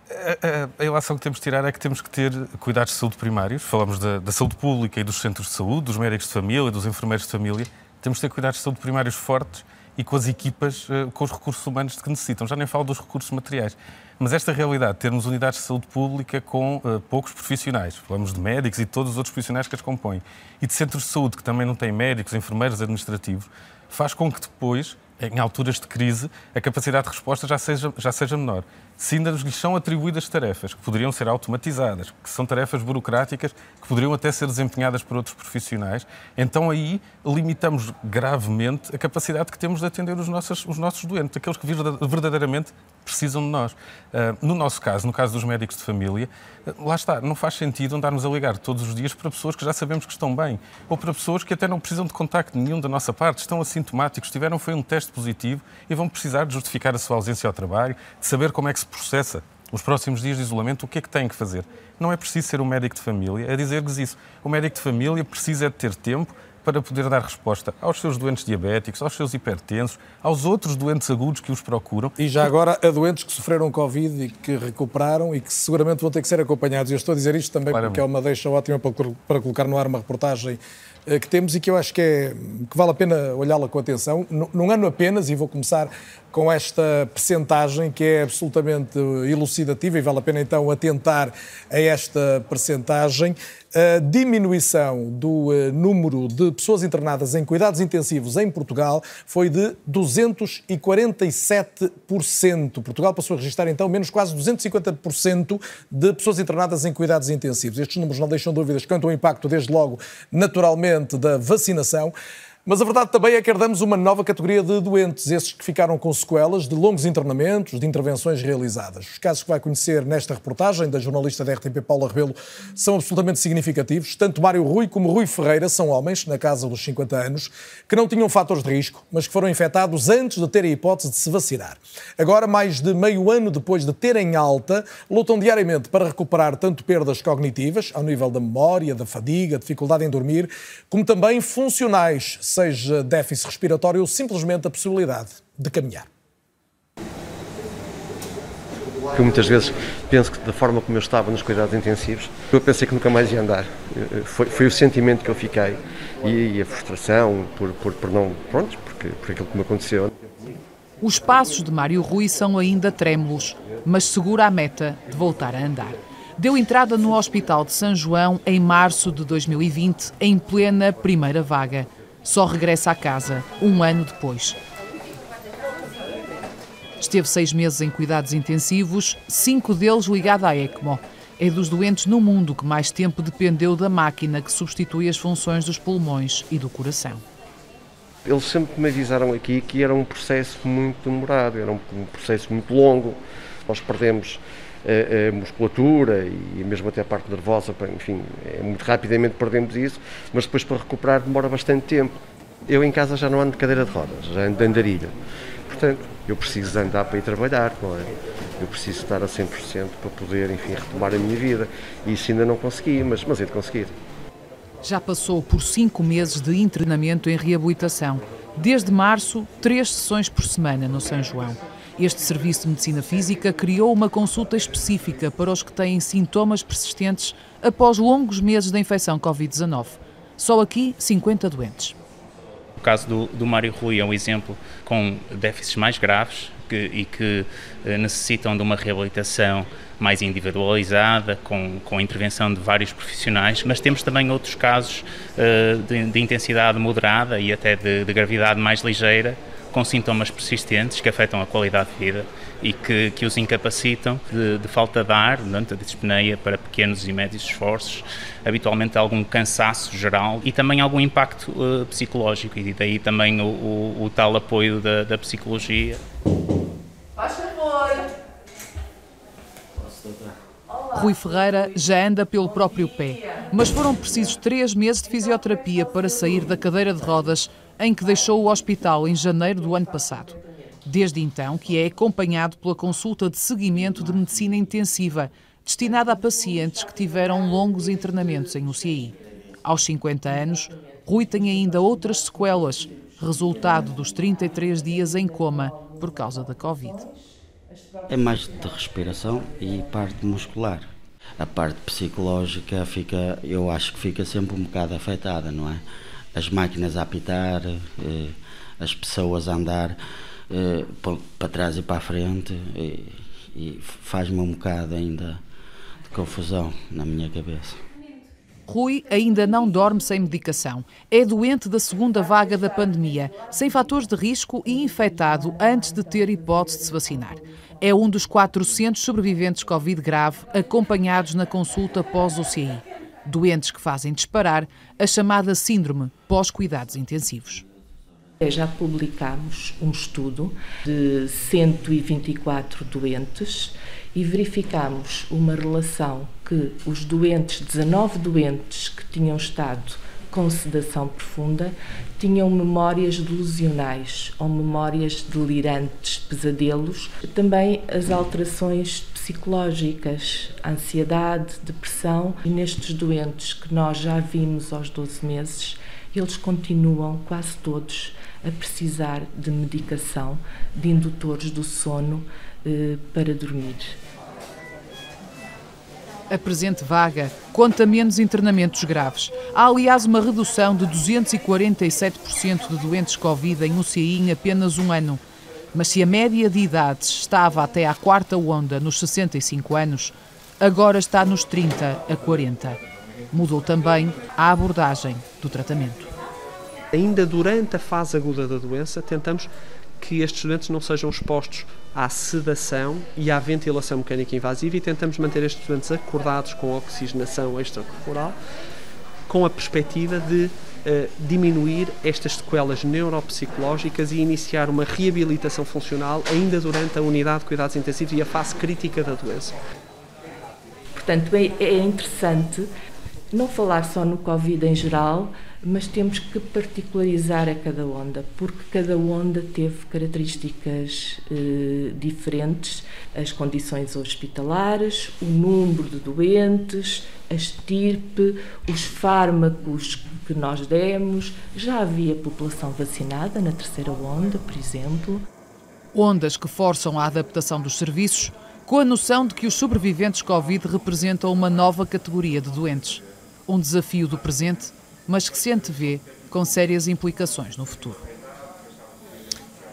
A, a, a ilação que temos de tirar é que temos que ter cuidados de saúde primários. Falamos da, da, saúde pública e dos centros de saúde, dos médicos de família, dos enfermeiros de família. Temos de ter cuidados de saúde primários fortes e com as equipas, eh, com os recursos humanos que necessitam. Já nem falo dos recursos materiais. Mas esta realidade, termos unidades de saúde pública com uh, poucos profissionais, falamos de médicos e todos os outros profissionais que as compõem, e de centros de saúde que também não têm médicos, enfermeiros, administrativos, faz com que depois, em alturas de crise, a capacidade de resposta já seja, já seja menor. Se ainda lhes são atribuídas tarefas que poderiam ser automatizadas, que são tarefas burocráticas que poderiam até ser desempenhadas por outros profissionais, então aí limitamos gravemente a capacidade que temos de atender os nossos, os nossos doentes, aqueles que verdadeiramente precisam de nós. Uh, no nosso caso, no caso dos médicos de família, uh, lá está, não faz sentido andarmos a ligar todos os dias para pessoas que já sabemos que estão bem, ou para pessoas que até não precisam de contacto nenhum da nossa parte, estão assintomáticos, tiveram foi um teste positivo e vão precisar de justificar a sua ausência ao trabalho, de saber como é que se processa os próximos dias de isolamento, o que é que têm que fazer? Não é preciso ser um médico de família a dizer-lhes isso. O médico de família precisa de ter tempo para poder dar resposta aos seus doentes diabéticos, aos seus hipertensos, aos outros doentes agudos que os procuram. E já agora a doentes que sofreram Covid e que recuperaram e que seguramente vão ter que ser acompanhados. Eu estou a dizer isto também Claramente. porque é uma deixa ótima para colocar no ar uma reportagem que temos e que eu acho que, é, que vale a pena olhá-la com atenção. Num ano apenas, e vou começar com esta percentagem que é absolutamente elucidativa e vale a pena então atentar a esta percentagem. A diminuição do eh, número de pessoas internadas em cuidados intensivos em Portugal foi de 247%. Portugal passou a registrar então menos quase 250% de pessoas internadas em cuidados intensivos. Estes números não deixam dúvidas quanto ao impacto, desde logo, naturalmente, da vacinação. Mas a verdade também é que herdamos uma nova categoria de doentes, esses que ficaram com sequelas de longos internamentos, de intervenções realizadas. Os casos que vai conhecer nesta reportagem da jornalista da RTP Paula Rebelo são absolutamente significativos. Tanto Mário Rui como Rui Ferreira são homens, na casa dos 50 anos, que não tinham fatores de risco, mas que foram infectados antes de terem a hipótese de se vacinar. Agora, mais de meio ano depois de terem alta, lutam diariamente para recuperar tanto perdas cognitivas, ao nível da memória, da fadiga, dificuldade em dormir, como também funcionais, seja déficit respiratório ou simplesmente a possibilidade de caminhar. que muitas vezes penso que da forma como eu estava nos cuidados intensivos, eu pensei que nunca mais ia andar. Foi, foi o sentimento que eu fiquei e, a frustração por, por, por não, pronto, porque, por aquilo que me aconteceu. Os passos de Mário Rui são ainda trêmulos, mas segura a meta de voltar a andar. Deu entrada no Hospital de São João em março de 2020, em plena primeira vaga. Só regressa a casa um ano depois. Esteve seis meses em cuidados intensivos, cinco deles ligado à ECMO. É dos doentes no mundo que mais tempo dependeu da máquina que substitui as funções dos pulmões e do coração. Eles sempre me avisaram aqui que era um processo muito demorado, era um processo muito longo. Nós perdemos a, a musculatura e mesmo até a parte nervosa, enfim, é, muito rapidamente perdemos isso, mas depois para recuperar demora bastante tempo. Eu em casa já não ando de cadeira de rodas, já ando de andarilho. Portanto, eu preciso andar para ir trabalhar, não é? Eu preciso estar a 100% para poder, enfim, retomar a minha vida. E isso ainda não consegui, mas, mas é de conseguir. Já passou por cinco meses de internamento em reabilitação. Desde março, três sessões por semana no São João. Este Serviço de Medicina Física criou uma consulta específica para os que têm sintomas persistentes após longos meses da infecção Covid-19. Só aqui, 50 doentes caso do, do Mário Rui é um exemplo com déficits mais graves que, e que eh, necessitam de uma reabilitação mais individualizada, com, com a intervenção de vários profissionais, mas temos também outros casos uh, de, de, intensidade moderada e até de, de gravidade mais ligeira, com sintomas persistentes que afetam a qualidade de vida e que, que os incapacitam de, de falta de ar, a dispneia para pequenos e médios esforços, habitualmente algum cansaço geral e também algum impacto uh, psicológico e daí também o, o, o tal apoio da, da psicologia. Faz favor. Rui Ferreira já anda pelo próprio pé, mas foram precisos três meses de fisioterapia para sair da cadeira de rodas em que deixou o hospital em janeiro do ano passado. Desde então que é acompanhado pela consulta de seguimento de medicina intensiva, destinada a pacientes que tiveram longos internamentos em UCI. Aos 50 anos, Rui tem ainda outras sequelas, resultado dos 33 dias em coma por causa da Covid. É mais de respiração e parte muscular. A parte psicológica fica, eu acho que fica sempre um bocado afetada, não é? As máquinas a apitar, eh, as pessoas a andar eh, para trás e para a frente e, e faz-me um bocado ainda de confusão na minha cabeça. Rui ainda não dorme sem medicação. É doente da segunda vaga da pandemia, sem fatores de risco e infectado antes de ter hipótese de se vacinar. É um dos 400 sobreviventes Covid grave acompanhados na consulta pós-UCI. Doentes que fazem disparar a chamada síndrome pós-cuidados intensivos. É, já publicamos um estudo de 124 doentes e verificamos uma relação que os doentes, 19 doentes que tinham estado com sedação profunda, tinham memórias delusionais ou memórias delirantes, pesadelos, também as alterações psicológicas, ansiedade, depressão, e nestes doentes que nós já vimos aos 12 meses, eles continuam quase todos a precisar de medicação, de indutores do sono eh, para dormir. A presente vaga conta menos internamentos graves. Há, aliás, uma redução de 247% de doentes Covid em UCI em apenas um ano. Mas se a média de idades estava até à quarta onda nos 65 anos, agora está nos 30 a 40. Mudou também a abordagem do tratamento ainda durante a fase aguda da doença, tentamos que estes doentes não sejam expostos à sedação e à ventilação mecânica invasiva e tentamos manter estes doentes acordados com oxigenação extracorporal, com a perspectiva de uh, diminuir estas sequelas neuropsicológicas e iniciar uma reabilitação funcional ainda durante a unidade de cuidados intensivos e a fase crítica da doença. Portanto, é, é interessante não falar só no Covid em geral, mas temos que particularizar a cada onda, porque cada onda teve características eh, diferentes, as condições hospitalares, o número de doentes, a estirpe, os fármacos que nós demos. Já havia população vacinada na terceira onda, por exemplo. Ondas que forçam a adaptação dos serviços, com a noção de que os sobreviventes Covid representam uma nova categoria de doentes. Um desafio do presente mas que se antevê com sérias implicações no futuro.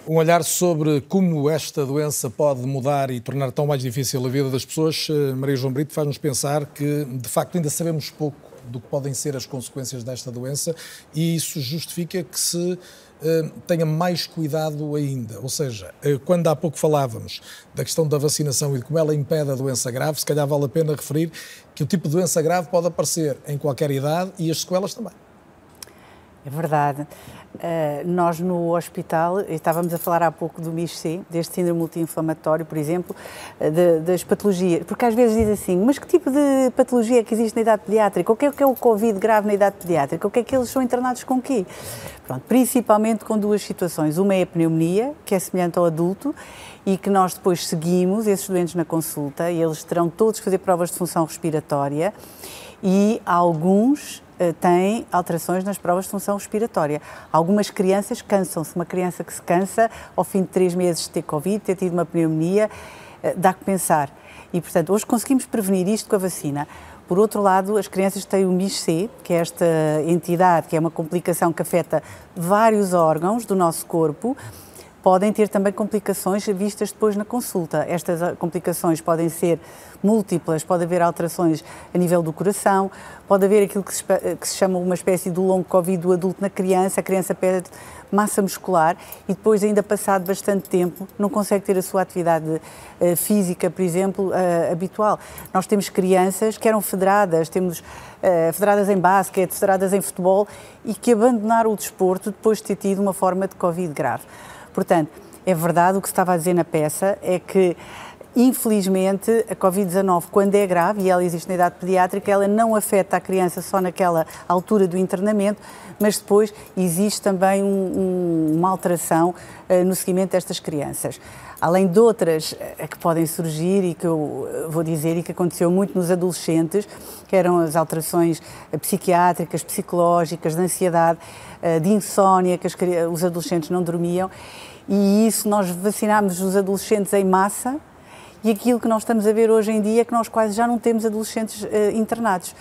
Um olhar sobre como esta doença pode mudar e tornar tão mais difícil a vida das pessoas, eh, Maria João Brito, faz-nos pensar que, de facto, ainda sabemos pouco do que podem ser as consequências desta doença e isso justifica que se uh, tenha mais cuidado ainda. Ou seja, uh, quando há pouco falávamos da questão da vacinação e de como ela impede a doença grave, se calhar vale a pena referir que o tipo de doença grave pode aparecer em qualquer idade e as sequelas também. É verdade. Uh, nós no hospital, estávamos a falar há pouco do MIS-C, deste síndrome multi-inflamatório, por exemplo, uh, de, das patologias, porque às vezes diz assim, mas que tipo de patologia é que existe na idade pediátrica? O que é, que é o Covid grave na idade pediátrica? O que é que eles são internados com quê? Pronto, principalmente com duas situações. Uma é a pneumonia, que é semelhante ao adulto, e que nós depois seguimos esses doentes na consulta, e eles terão todos que fazer provas de função respiratória, e alguns eh, têm alterações nas provas de função respiratória. Algumas crianças cansam-se. Uma criança que se cansa ao fim de três meses de ter Covid, ter tido uma pneumonia, eh, dá que pensar. E, portanto, hoje conseguimos prevenir isto com a vacina. Por outro lado, as crianças têm o MIS-C, que é esta entidade, que é uma complicação que afeta vários órgãos do nosso corpo, podem ter também complicações vistas depois na consulta. Estas ah, complicações podem ser múltiplas, pode haver alterações a nível do coração, pode haver aquilo que se, que se chama uma espécie do longo Covid do adulto na criança, a criança perde massa muscular e depois, ainda passado bastante tempo, não consegue ter a sua atividade uh, física, por exemplo, uh, habitual. Nós temos crianças que eram federadas, temos uh, federadas em basquete, federadas em futebol e que abandonaram o desporto depois de ter tido uma forma de Covid grave. Portanto, é verdade o que se estava a dizer na peça, é que Infelizmente, a Covid-19, quando é grave, e ela existe na idade pediátrica, ela não afeta a criança só naquela altura do internamento, mas depois existe também um, um, uma alteração uh, no seguimento destas crianças. Além de outras uh, que podem surgir e que eu vou dizer e que aconteceu muito nos adolescentes, que eram as alterações psiquiátricas, psicológicas, de ansiedade, uh, de insónia, que as, os adolescentes não dormiam, e isso nós vacinámos os adolescentes em massa, e aquilo que nós estamos a ver hoje em dia é que nós quase já não temos adolescentes uh, internados.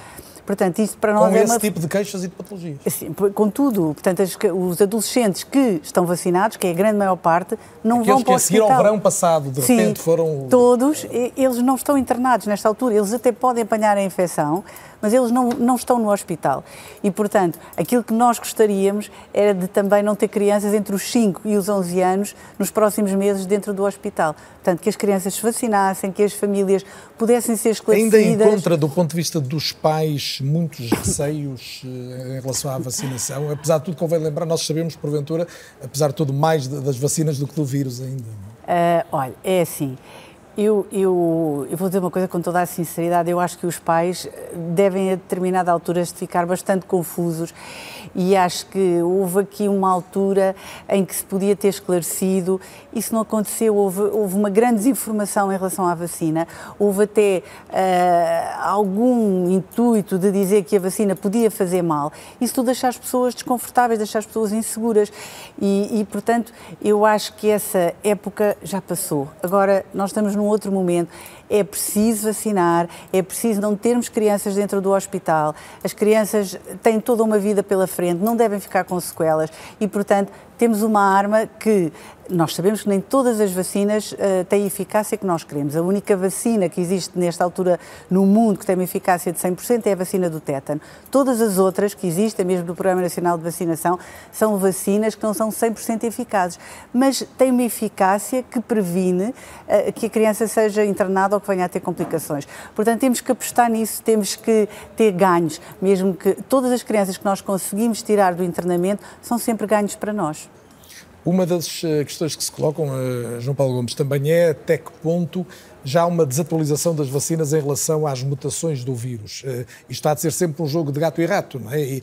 Portanto, isto para nós com é esse uma... tipo de queixas e de patologias. Sim, contudo, portanto, os adolescentes que estão vacinados, que é a grande maior parte, não Aqueles vão para o hospital. que a seguir ao verão passado, de Sim, repente foram... todos, eles não estão internados nesta altura, eles até podem apanhar a infecção, mas eles não, não estão no hospital. E, portanto, aquilo que nós gostaríamos era de também não ter crianças entre os 5 e os 11 anos nos próximos meses dentro do hospital. Portanto, que as crianças se vacinassem, que as famílias pudessem ser esclarecidas. Ainda encontra, do ponto de vista dos pais, muitos receios eh, em relação à vacinação. Apesar de tudo, convém lembrar, nós sabemos, porventura, apesar de tudo, mais das vacinas do que do vírus ainda. Uh, olha, é assim. Eu, eu, eu, vou dizer uma coisa com toda a sinceridade, eu acho que os pais devem a determinada altura ficar bastante confusos e acho que houve aqui uma altura em que se podia ter esclarecido, isso não aconteceu, houve, houve uma grande desinformação em relação à vacina, houve até uh, algum intuito de dizer que a vacina podia fazer mal, isso tudo deixar as pessoas desconfortáveis, deixar as pessoas inseguras e, e portanto, eu acho que essa época já passou. Agora, nós estamos num outro momento. É preciso vacinar, é preciso não termos crianças dentro do hospital. As crianças têm toda uma vida pela frente, não devem ficar com sequelas e, portanto, temos uma arma que nós sabemos que nem todas as vacinas uh, têm a eficácia que nós queremos. A única vacina que existe nesta altura no mundo que tem uma eficácia de 100% é a vacina do tétano. Todas as outras que existem, mesmo do Programa Nacional de Vacinação, são vacinas que não são 100% eficazes, mas têm uma eficácia que previne uh, que a criança seja internada ou que venha a ter complicações. Portanto, temos que apostar nisso, temos que ter ganhos, mesmo que todas as crianças que nós conseguimos tirar do internamento são sempre ganhos para nós. Uma das eh, questões que se colocam, uh, João Paulo Gomes, também é até que ponto já há uma desatualização das vacinas em relação às mutações do vírus. Uh, isto está a ser sempre um jogo de gato e rato, não é? E,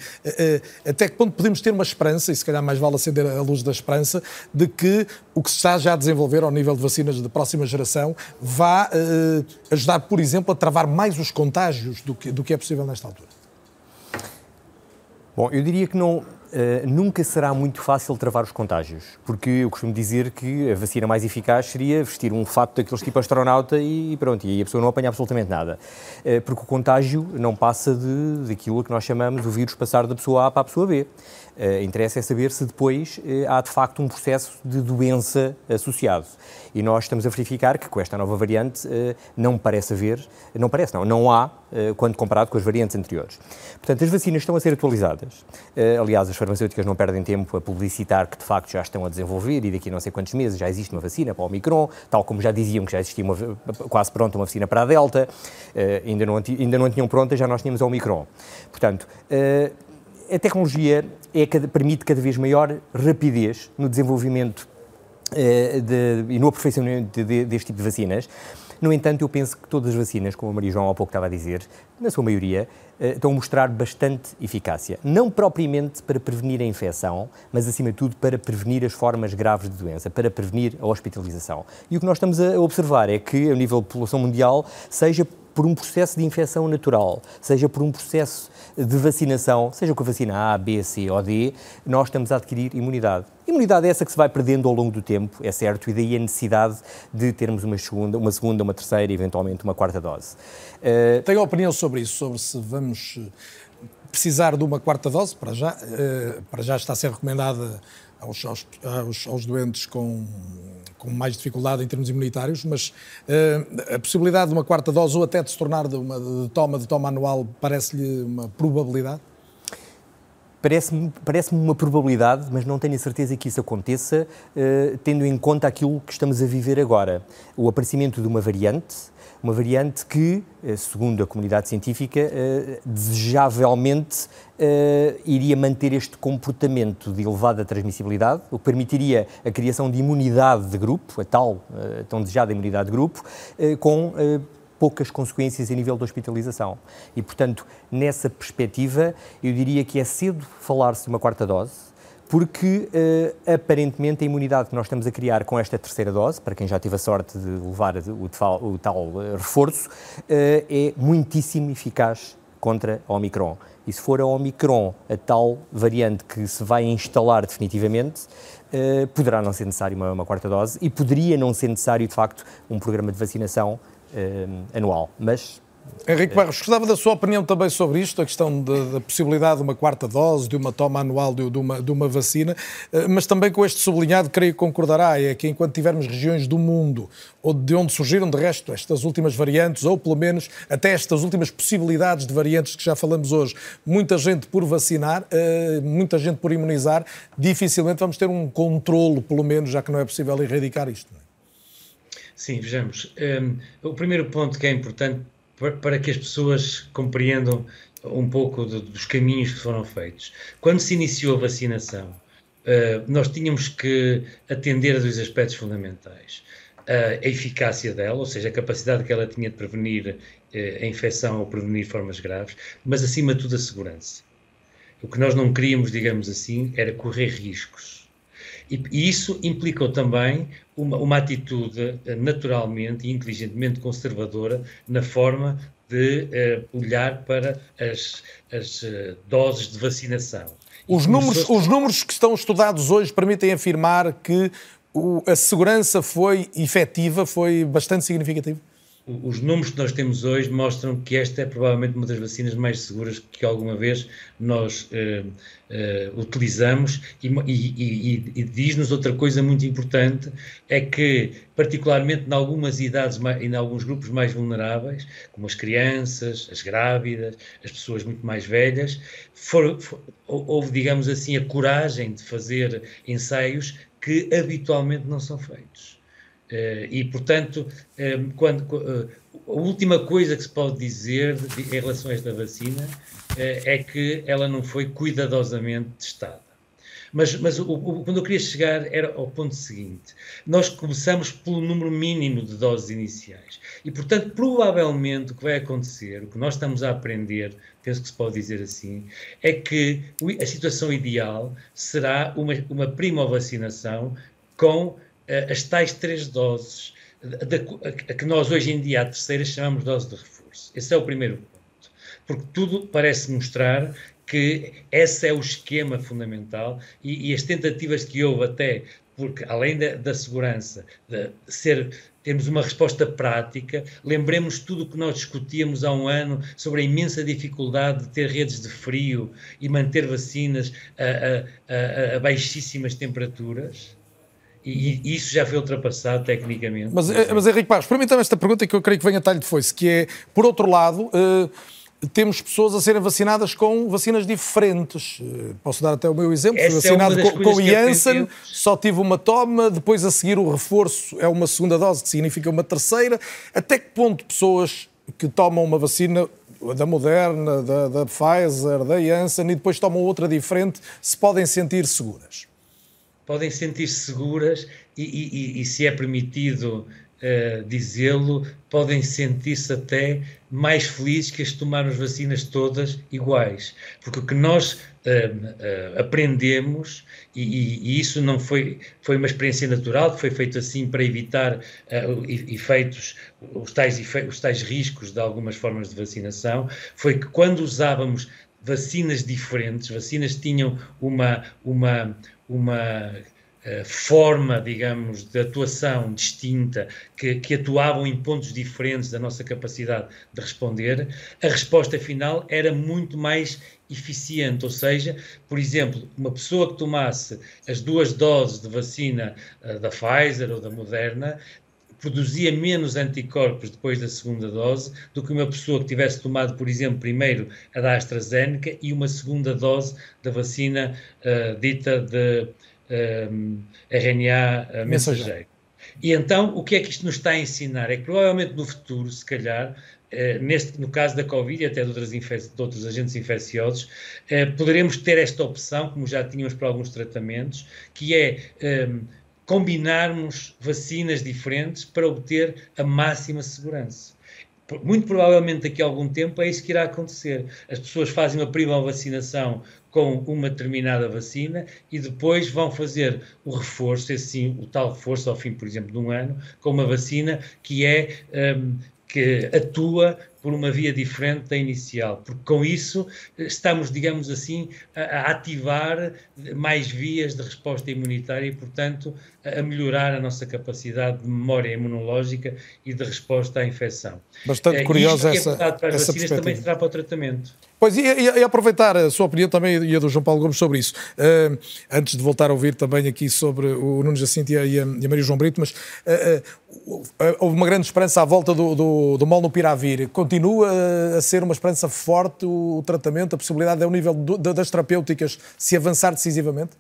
até que ponto podemos ter uma esperança, e se calhar mais vale acender a luz da esperança, de que o que se está já a desenvolver ao nível de vacinas de próxima geração vá ajudar, por exemplo, a travar mais os contágios do que, do que é possível nesta altura? Bom, eu diria que não, Uh, nunca será muito fácil travar os contágios, porque eu costumo dizer que a vacina mais eficaz seria vestir um fato daqueles tipo astronauta e pronto, e a pessoa não apanha absolutamente nada. Uh, porque o contágio não passa de, daquilo que nós chamamos o vírus passar da pessoa A para a pessoa B. Uh, interessa é saber se depois há de facto um processo de doença associado. E nós estamos a verificar que com esta nova variante não parece haver, não parece não, não há, quando comparado com as variantes anteriores. Portanto, as vacinas estão a ser atualizadas. aliás, as farmacêuticas não perdem tempo a publicitar que de facto já estão a desenvolver e daqui a não sei quantos meses já existe uma vacina para o Omicron, tal como já diziam que já existia uma, quase pronta uma vacina para a Delta, uh, ainda, não, ainda não tinham pronta, já nós tínhamos a Omicron. Portanto, uh, a tecnologia é, permite cada vez maior rapidez no desenvolvimento uh, de, e no aperfeiçoamento de, de, deste tipo de vacinas. No entanto, eu penso que todas as vacinas, como a Maria João há pouco estava a dizer, na sua maioria, eh, estão a mostrar bastante eficácia. Não propriamente para prevenir a infecção, mas acima de tudo para prevenir as formas graves de doença, para prevenir a hospitalização. E o que nós estamos a observar é que, a nível de população mundial, seja por um processo de infecção natural, seja por um processo de vacinação, seja com a vacina A, B, C ou D, nós estamos a adquirir imunidade. Imunidade é essa que se vai perdendo ao longo do tempo, é certo, e daí a necessidade de termos uma segunda, uma, segunda, uma terceira e eventualmente uma quarta dose. Uh... Tenho opinião sobre isso, sobre se vamos eh, precisar de uma quarta dose, para já, uh, para já está a ser recomendada aos, aos, aos doentes com, com, mais dificuldade em termos imunitários, mas uh, a possibilidade de uma quarta dose ou até de se tornar de uma de toma de toma anual parece-lhe uma probabilidade? Parece-me parece uma probabilidade, mas não tenho a certeza que isso aconteça, uh, tendo em conta aquilo que estamos a viver agora. O aparecimento de uma variante, uma variante que, eh, segundo a comunidade científica, uh, desejavelmente uh, iria manter este comportamento de elevada transmissibilidade, o que permitiria a criação de imunidade de grupo, a tal tão desejada imunidade de grupo, com poucas consequências a nível da hospitalização. E, portanto, nessa perspectiva, eu diria que é cedo falar-se de uma quarta dose, porque uh, aparentemente a imunidade que nós estamos a criar com esta terceira dose, para quem já teve a sorte de levar o, tal, o tal eh, reforço, uh, é muitíssimo eficaz contra a Omicron. E se for a Omicron a tal variante que se vai instalar definitivamente, uh, poderá não ser necessário uma, uma, quarta dose e poderia não ser necessário, de facto, um programa de vacinação anual. Mas Henrique Barros, gostava da sua opinião também sobre isto, a questão da possibilidade de uma quarta dose, de uma toma anual de, de, uma, de uma vacina, eh, mas também com este sublinhado, creio que concordará, é que enquanto tivermos regiões do mundo ou de onde surgiram de resto estas últimas variantes, ou pelo menos até estas últimas possibilidades de variantes que já falamos hoje, muita gente por vacinar, eh, muita gente por imunizar, dificilmente vamos ter um controlo, pelo menos, já que não é possível erradicar isto. É? Sim, vejamos. Um, ehm, o primeiro ponto que é importante para que as pessoas compreendam um pouco de, dos caminhos que foram feitos. Quando se iniciou a vacinação, uh, nós tínhamos que atender a dois aspectos fundamentais. Uh, a eficácia dela, ou seja, a capacidade que ela tinha de prevenir uh, a infecção ou prevenir formas graves, mas acima de tudo a segurança. O que nós não queríamos, digamos assim, era correr riscos e isso implicou também uma, uma atitude eh, naturalmente e inteligentemente conservadora na forma de uh, olhar para as, as uh, doses de vacinação. Os números, os números que estão estudados hoje permitem afirmar que o, a segurança foi efetiva, foi bastante significativa? Os números que nós temos hoje mostram que esta é provavelmente uma das vacinas mais seguras que alguma vez nós uh, uh, utilizamos e, e, e, e diz-nos outra coisa muito importante, é que particularmente em algumas idades e em alguns grupos mais vulneráveis, como as crianças, as grávidas, as pessoas muito mais velhas, for, for, houve, digamos assim, a coragem de fazer ensaios que habitualmente não são feitos. Uh, e, portanto, um, quando, uh, a última coisa que se pode dizer de, em relação a esta vacina é que ela não foi cuidadosamente testada. Mas, mas o, o, quando eu queria chegar era ao ponto seguinte: nós começamos pelo número mínimo de doses iniciais. E, portanto, provavelmente o que vai acontecer, o que nós estamos a aprender, penso que se pode dizer assim, é que a situação ideal será uma, uma primovacinação com as tais três doses, a, que nós hoje em dia, a terceira, chamamos dose de reforço. Esse é o primeiro ponto. Porque tudo parece mostrar que esse é o esquema fundamental e, e as tentativas que houve até, porque além da, da segurança, de ser termos uma resposta prática. Lembremos tudo o que nós discutíamos há um ano sobre a imensa dificuldade de ter redes de frio e manter vacinas a, a, a, a baixíssimas temperaturas. E, e, isso já foi ultrapassado tecnicamente. Mas, mas Henrique Paz, permita-me esta pergunta que eu creio que vem a talho de foice, que é, por outro lado, uh, temos pessoas a serem vacinadas com vacinas diferentes. Eh, posso dar até o meu exemplo. Fui é vacinado é com, com o Janssen, só tive uma toma, depois a seguir o reforço é uma segunda dose, que significa uma terceira. Até que ponto pessoas que tomam uma vacina da Moderna, da, da Pfizer, da Janssen e depois tomam outra diferente, se podem sentir seguras? Podem sentir-se seguras e, e, e, se é permitido uh, dizê-lo, podem sentir-se até mais felizes que as tomaram as vacinas todas iguais. Porque o que nós uh, uh, aprendemos, e, e, isso não foi, foi uma experiência natural, que foi feito assim para evitar efeitos, os tais, os tais riscos de algumas formas de vacinação, foi que quando usávamos vacinas diferentes, vacinas tinham uma, uma, uma eh, forma, digamos, de atuação distinta, que, que, atuavam em pontos diferentes da nossa capacidade de responder, a resposta final era muito mais eficiente. Ou seja, por exemplo, uma pessoa que tomasse as duas doses de vacina uh, da Pfizer ou da Moderna produzia menos anticorpos depois da segunda dose do que uma pessoa que tivesse tomado, por exemplo, primeiro a da AstraZeneca e uma segunda dose da vacina uh, dita de um, RNA mensageiro. E então, o que é que isto nos está a ensinar? É que provavelmente no futuro, se calhar, neste, no caso da Covid e até de, outras de outros agentes infecciosos, uh, poderemos ter esta opção, como já tínhamos para alguns tratamentos, que é um, combinarmos vacinas diferentes para obter a máxima segurança muito provavelmente daqui a algum tempo é isso que irá acontecer. As pessoas fazem uma prima vacinação com uma determinada vacina e depois vão fazer o reforço, assim, o tal reforço ao fim, por exemplo, de um ano, com uma vacina que é um, que atua por uma via diferente da inicial, porque com isso estamos, digamos assim, a, ativar mais vias de resposta imunitária e, portanto, a melhorar a nossa capacidade de memória imunológica e de resposta à infecção. Bastante curiosa essa, que é as essa vacinas também será para o tratamento. Pois, e, e, e, aproveitar a sua opinião também e a do João Paulo Gomes sobre isso. Uh, antes de voltar a ouvir também aqui sobre o Nuno Jacinto e a, e a, Maria João Brito, mas uh, uh, houve uma grande esperança à volta do, do, do mal no Piravir. Continua a ser uma esperança forte o, o tratamento, a possibilidade, ao nível do, das terapêuticas, se avançar decisivamente?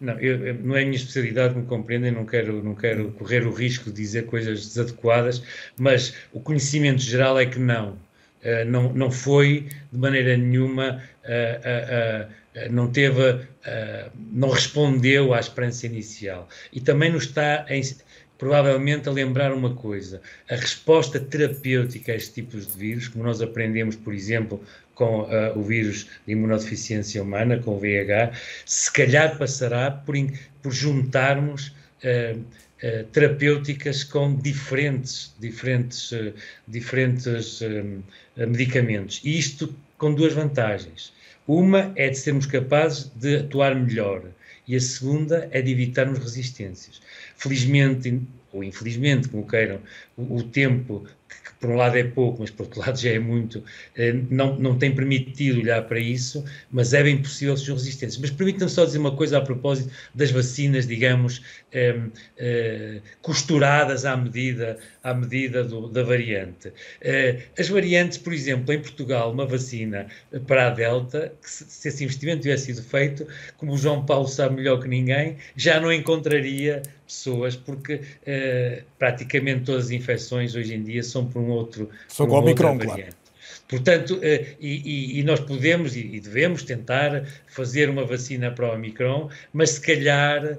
Não, eu, não é a minha especialidade, me compreendem, não quero, não quero correr o risco de dizer coisas desadequadas, mas o conhecimento geral é que não. Uh, não, não foi de maneira nenhuma, uh, uh, não teve, não respondeu à esperança inicial. E também nos está, em, provavelmente, a lembrar uma coisa: a resposta terapêutica a estes tipos de vírus, como nós aprendemos, por exemplo, com uh, o vírus de imunodeficiência humana, com o VIH, se calhar passará por, por juntarmos uh, uh, terapêuticas com diferentes, diferentes, diferentes medicamentos. E isto com duas vantagens. Uma é de sermos capazes de atuar melhor e a segunda é de evitarmos resistências. Felizmente, ou infelizmente, como queiram, o, o tempo por um lado é pouco, mas por outro lado já é muito, eh, não, não tem permitido olhar para isso, mas é bem possível ser resistências. Mas permitam-me só dizer uma coisa a propósito das vacinas, digamos, eh, eh, costuradas à medida, à medida do, da variante. Eh, as variantes, por exemplo, em Portugal, uma vacina para a Delta, que se, se esse investimento tivesse sido feito, como o João Paulo sabe melhor que ninguém, já não encontraria pessoas, porque praticamente todas as infecções hoje em dia são por um outro. São com o Omicron, claro. Portanto, e, e, e, nós podemos e, devemos tentar fazer uma vacina para o Omicron, mas se calhar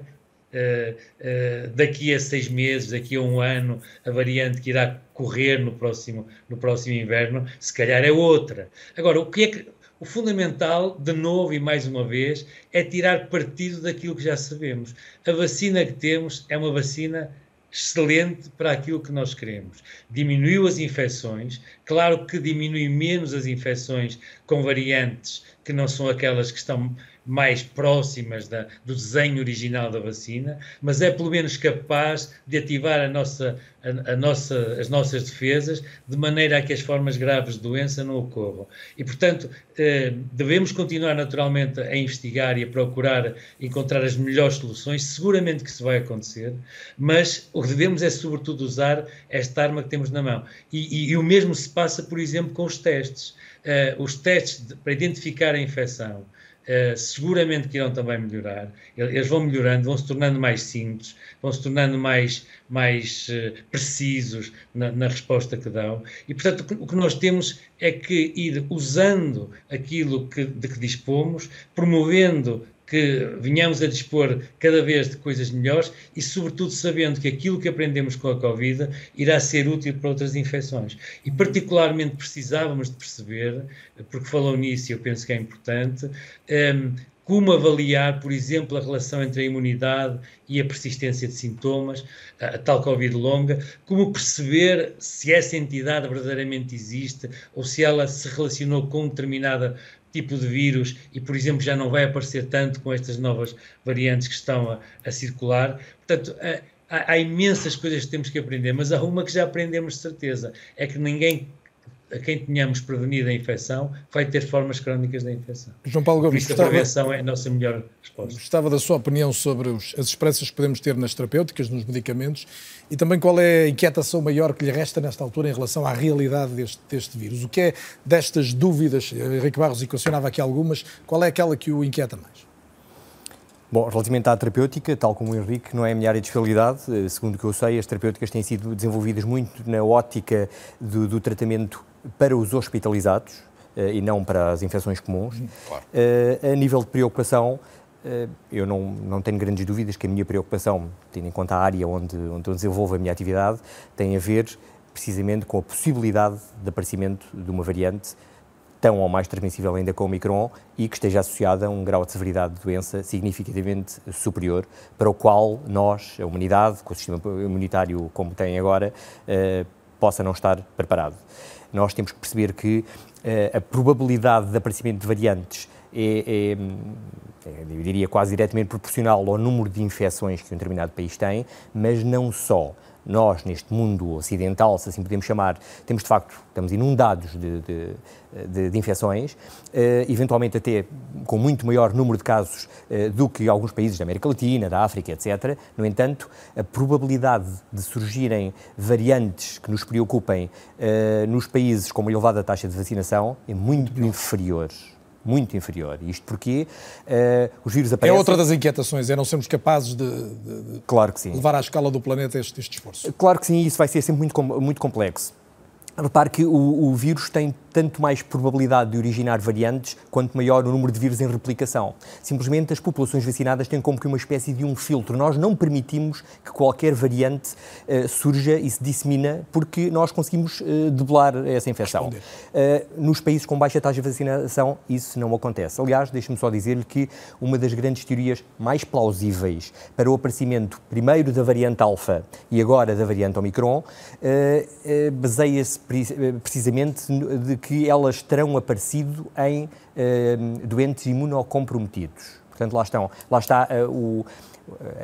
Uh, uh, daqui a seis meses, daqui a um ano, a variante que irá correr no próximo, no próximo inverno, se calhar é outra. Agora, o que é que. O fundamental, de novo e mais uma vez, é tirar partido daquilo que já sabemos. A vacina que temos é uma vacina excelente para aquilo que nós queremos. Diminuiu as infecções, claro que diminui menos as infecções com variantes que não são aquelas que estão mais próximas da, do desenho original da vacina, mas é pelo menos capaz de ativar a nossa, a, a nossa, as nossas defesas de maneira a que as formas graves de doença não ocorram. E, portanto, eh, devemos continuar naturalmente a investigar e a procurar encontrar as melhores soluções. Seguramente que isso vai acontecer, mas o que devemos é, sobretudo, usar esta arma que temos na mão. E, e, e o mesmo se passa, por exemplo, com os testes. Eh, os testes de, para identificar a infecção Uh, seguramente que irão também melhorar. Eles vão melhorando, vão se tornando mais simples, vão se tornando mais, mais uh, precisos na, na, resposta que dão. E, portanto, o que nós temos é que ir usando aquilo que, de que dispomos, promovendo que venhamos a dispor cada vez de coisas melhores e, sobretudo, sabendo que aquilo que aprendemos com a Covid irá ser útil para outras infecções. E, particularmente, precisávamos de perceber, porque falou nisso e eu penso que é importante, um, como avaliar, por exemplo, a relação entre a imunidade e a persistência de sintomas, a tal Covid longa, como perceber se essa entidade verdadeiramente existe ou se ela se relacionou com determinada tipo de vírus e, por exemplo, já não vai aparecer tanto com estas novas variantes que estão a, a circular. Portanto, há, há, imensas coisas que temos que aprender, mas há uma que já aprendemos de certeza: é que ninguém a quem tenhamos prevenido a infecção vai ter formas crónicas da infecção. João Paulo Gomes, Por isso a prevenção é a nossa melhor resposta. Gostava da sua opinião sobre os, as esperanças que podemos ter nas terapêuticas, nos medicamentos e também qual é a inquietação maior que lhe resta nesta altura em relação à realidade deste, deste vírus. O que é destas dúvidas, Henrique Barros equacionava aqui algumas, qual é aquela que o inquieta mais? Bom, relativamente à terapêutica, tal como o Henrique, não é a minha área de especialidade. Eh, segundo o que eu sei, as terapêuticas têm sido desenvolvidas muito na ótica do, do tratamento para os hospitalizados uh, e não para as infecções comuns. Hum, claro. Uh, a nível de preocupação, uh, eu não, não tenho grandes dúvidas que a minha preocupação, tendo em conta a área onde, onde eu desenvolvo a minha atividade, tem a ver precisamente com a possibilidade de aparecimento de uma variante tão ou mais transmissível ainda com o Omicron e que esteja associada a um grau de severidade de doença significativamente superior, para o qual nós, a humanidade, com o sistema imunitário como tem agora, possa não estar preparado nós temos que perceber que uh, a probabilidade de aparecimento de variantes é, é, é, eu diria, quase diretamente proporcional ao número de infecções que um determinado país tem, mas não só nós, neste mundo ocidental, se assim podemos chamar, temos de facto, estamos inundados de, de, de, de infecções, eh, eventualmente até com muito maior número de casos eh, do que alguns países da América Latina, da África, etc. No entanto, a probabilidade de surgirem variantes que nos preocupem eh, nos países com uma elevada taxa de vacinação é muito inferior muito inferior. Isto porque uh, os vírus aparecem... É outra das inquietações, é não sermos capazes de, de, de claro que sim. levar à escala do planeta este, este esforço. Claro que sim, isso vai ser sempre muito, muito complexo. Repare que o, o, vírus tem tanto mais probabilidade de originar variantes quanto maior o número de vírus em replicação. Simplesmente as populações vacinadas têm como que uma espécie de um filtro. Nós não permitimos que qualquer variante uh, surja e se dissemina porque nós conseguimos uh, debelar essa infecção. Uh, nos países com baixa taxa de vacinação isso não acontece. Aliás, deixe-me só dizer-lhe que uma das grandes teorias mais plausíveis para o aparecimento primeiro da variante alfa e agora da variante Omicron baseia-se precisamente de que elas terão aparecido em uh, doentes imunocomprometidos. Portanto, lá, estão, lá está uh, o,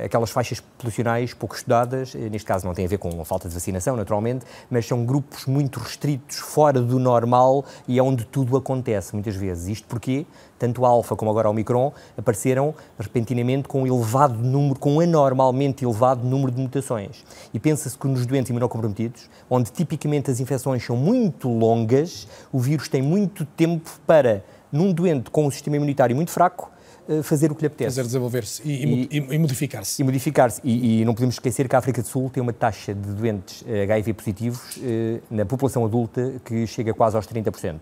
aquelas faixas populacionais pouco estudadas, eh, neste caso não tem a ver com a falta de vacinação, naturalmente, mas são grupos muito restritos, fora do normal e é onde tudo acontece, muitas vezes. Isto porque tanto a alfa como agora o Omicron apareceram repentinamente com um elevado número, com um anormalmente elevado número de mutações. E pensa-se que nos doentes imunocomprometidos, onde tipicamente as infecções são muito longas, o vírus tem muito tempo para, num doente com um sistema imunitário muito fraco, eh, fazer o que lhe apetece. Fazer desenvolver-se e, e, e modificar-se. E modificar-se. E, e, não podemos esquecer que a África do Sul tem uma taxa de doentes HIV eh, positivos eh, na população adulta que chega quase aos 30%.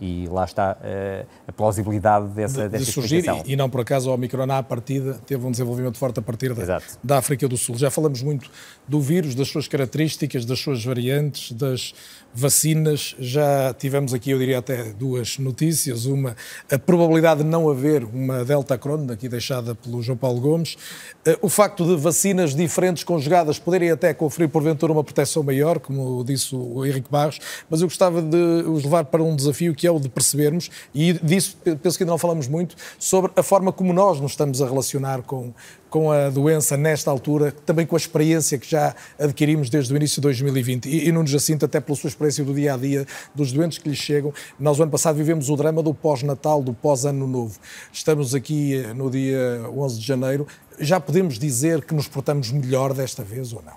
E lá está uh, a plausibilidade dessa, de, dessa de surgir. E, não por acaso o Omicron à partida teve um desenvolvimento forte a partir da, da África do Sul. Já falamos muito do vírus, das suas características, das suas variantes, das vacinas. Já tivemos aqui, eu diria até duas notícias. Uma, a probabilidade de não haver uma Delta Cron, aqui deixada pelo João Paulo Gomes. Eh, o facto de vacinas diferentes conjugadas poderem até conferir, porventura, uma proteção maior, como disse o Henrique Barros, mas eu gostava de os levar para um desafio que é o de percebermos, e disso penso que ainda não falamos muito, sobre a forma como nós nos estamos a relacionar com, com a doença nesta altura, também com a experiência que já adquirimos desde o início de 2020. E, e Nuno Jacinto, até pela sua experiência do dia a dia, dos doentes que lhes chegam, nós, o ano passado, vivemos o drama do pós-Natal, do pós-Ano Novo. Estamos aqui eh, no dia 11 de janeiro. Já podemos dizer que nos portamos melhor desta vez ou não?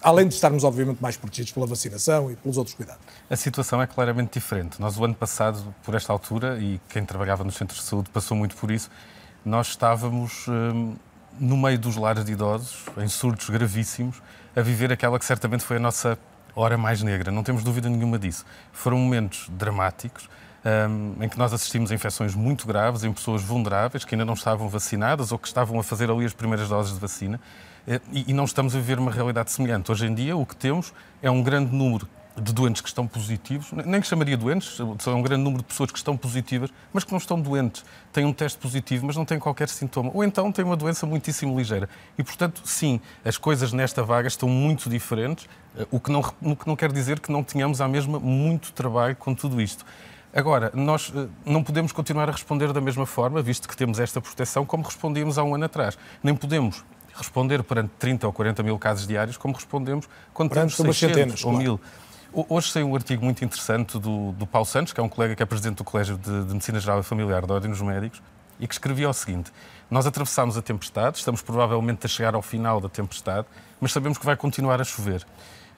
Além de estarmos, obviamente, mais protegidos pela vacinação e pelos outros cuidados. A situação é claramente diferente. Nós, o ano passado, por esta altura, e quem trabalhava nos centros de saúde passou muito por isso, nós estávamos hum, no meio dos lares de idosos, em surtos gravíssimos, a viver aquela que certamente foi a nossa hora mais negra. Não temos dúvida nenhuma disso. Foram momentos dramáticos. Um, em que nós assistimos a infecções muito graves em pessoas vulneráveis que ainda não estavam vacinadas ou que estavam a fazer ali as primeiras doses de vacina é, e não estamos a viver uma realidade semelhante. Hoje em dia, o que temos é um grande número de doentes que estão positivos, nem que chamaria doentes, são um grande número de pessoas que estão positivas, mas que não estão doentes. Têm um teste positivo, mas não têm qualquer sintoma. Ou então têm uma doença muitíssimo ligeira. E, portanto, sim, as coisas nesta vaga estão muito diferentes, eh, o que não, o que não quer dizer que não tenhamos à mesma muito trabalho com tudo isto. Agora, nós eh, não podemos continuar a responder da mesma forma, visto que temos esta proteção, como respondíamos há um ano atrás. Nem podemos responder perante 30 ou 40 mil casos diários, como respondemos quando perante temos 600 centenas, ou mil. Hoje saiu um artigo muito interessante do, do Paulo Santos, que é um colega que é presidente do Colégio de, de Medicina Geral e Familiar da Ordem dos Médicos, e que escrevia o seguinte: Nós atravessámos a tempestade, estamos provavelmente a chegar ao final da tempestade, mas sabemos que vai continuar a chover.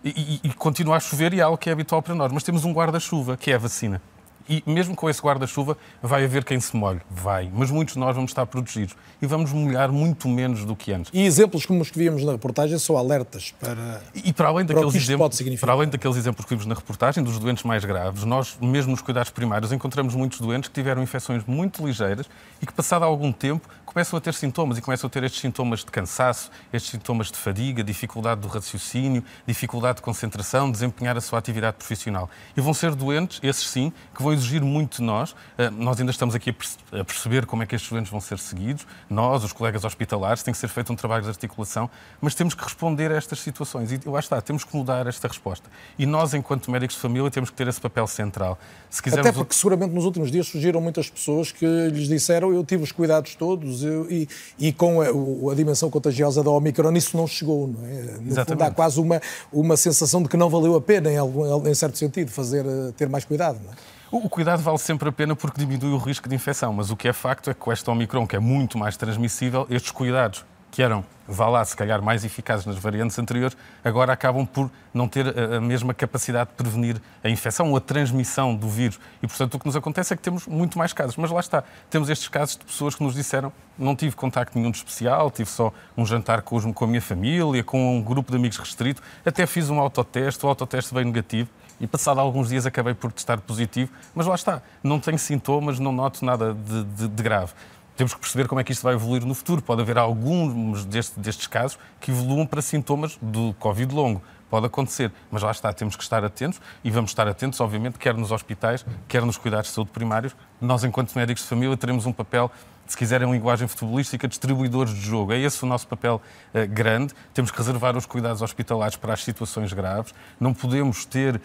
E, e, e continua a chover e é algo que é habitual para nós, mas temos um guarda-chuva, que é a vacina. E mesmo com esse guarda-chuva, vai haver quem se molhe. Vai. Mas muitos de nós vamos estar protegidos. E vamos molhar muito menos do que antes. E exemplos como os que víamos na reportagem são alertas para. E para além daqueles, exemplos, para além daqueles exemplos que vimos na reportagem, dos doentes mais graves, nós, mesmo nos cuidados primários, encontramos muitos doentes que tiveram infecções muito ligeiras e que, passado algum tempo, começam a ter sintomas e começam a ter estes sintomas de cansaço, estes sintomas de fadiga, dificuldade do raciocínio, dificuldade de concentração, desempenhar a sua atividade profissional. E vão ser doentes, esses sim, que vão exigir muito de nós. Eh, nós ainda estamos aqui a perceber como é que estes doentes vão ser seguidos. Nós, os colegas hospitalares, tem que ser feito um trabalho de articulação, mas temos que responder a estas situações. E lá está, temos que mudar esta resposta. E nós, enquanto médicos de família, temos que ter esse papel central. Se quisermos... Até porque seguramente nos últimos dias surgiram muitas pessoas que lhes disseram eu tive os cuidados todos eu, e, e com a, a, dimensão contagiosa da Omicron isso não chegou. Não é? No Exatamente. fundo, há quase uma, uma sensação de que não valeu a pena, em, algum, em certo sentido, fazer, ter mais cuidado. Não é? O cuidado vale sempre a pena porque diminui o risco de infecção, mas o que é facto é que com esta Omicron, que é muito mais transmissível, estes cuidados que eram, vá lá, se calhar mais eficazes nas variantes anteriores, agora acabam por não ter a mesma capacidade de prevenir a infecção ou a transmissão do vírus. E, portanto, o que nos acontece é que temos muito mais casos. Mas lá está, temos estes casos de pessoas que nos disseram não tive contacto nenhum de especial, tive só um jantar com, com a minha família, com um grupo de amigos restrito, até fiz um autoteste, o autoteste veio negativo e passado alguns dias acabei por testar positivo, mas lá está, não tenho sintomas, não noto nada de, de, de grave. Temos que perceber como é que isto vai evoluir no futuro. Pode haver alguns deste, destes casos que evoluam para sintomas do Covid longo. Pode acontecer, mas lá está, temos que estar atentos e vamos estar atentos, obviamente, quer nos hospitais, quer nos cuidados de saúde primários. Nós, enquanto médicos de família, teremos um papel se quiserem em linguagem futebolística, distribuidores de jogo. É esse o nosso papel uh, grande. Temos que reservar os cuidados hospitalares para as situações graves. Não podemos ter uh,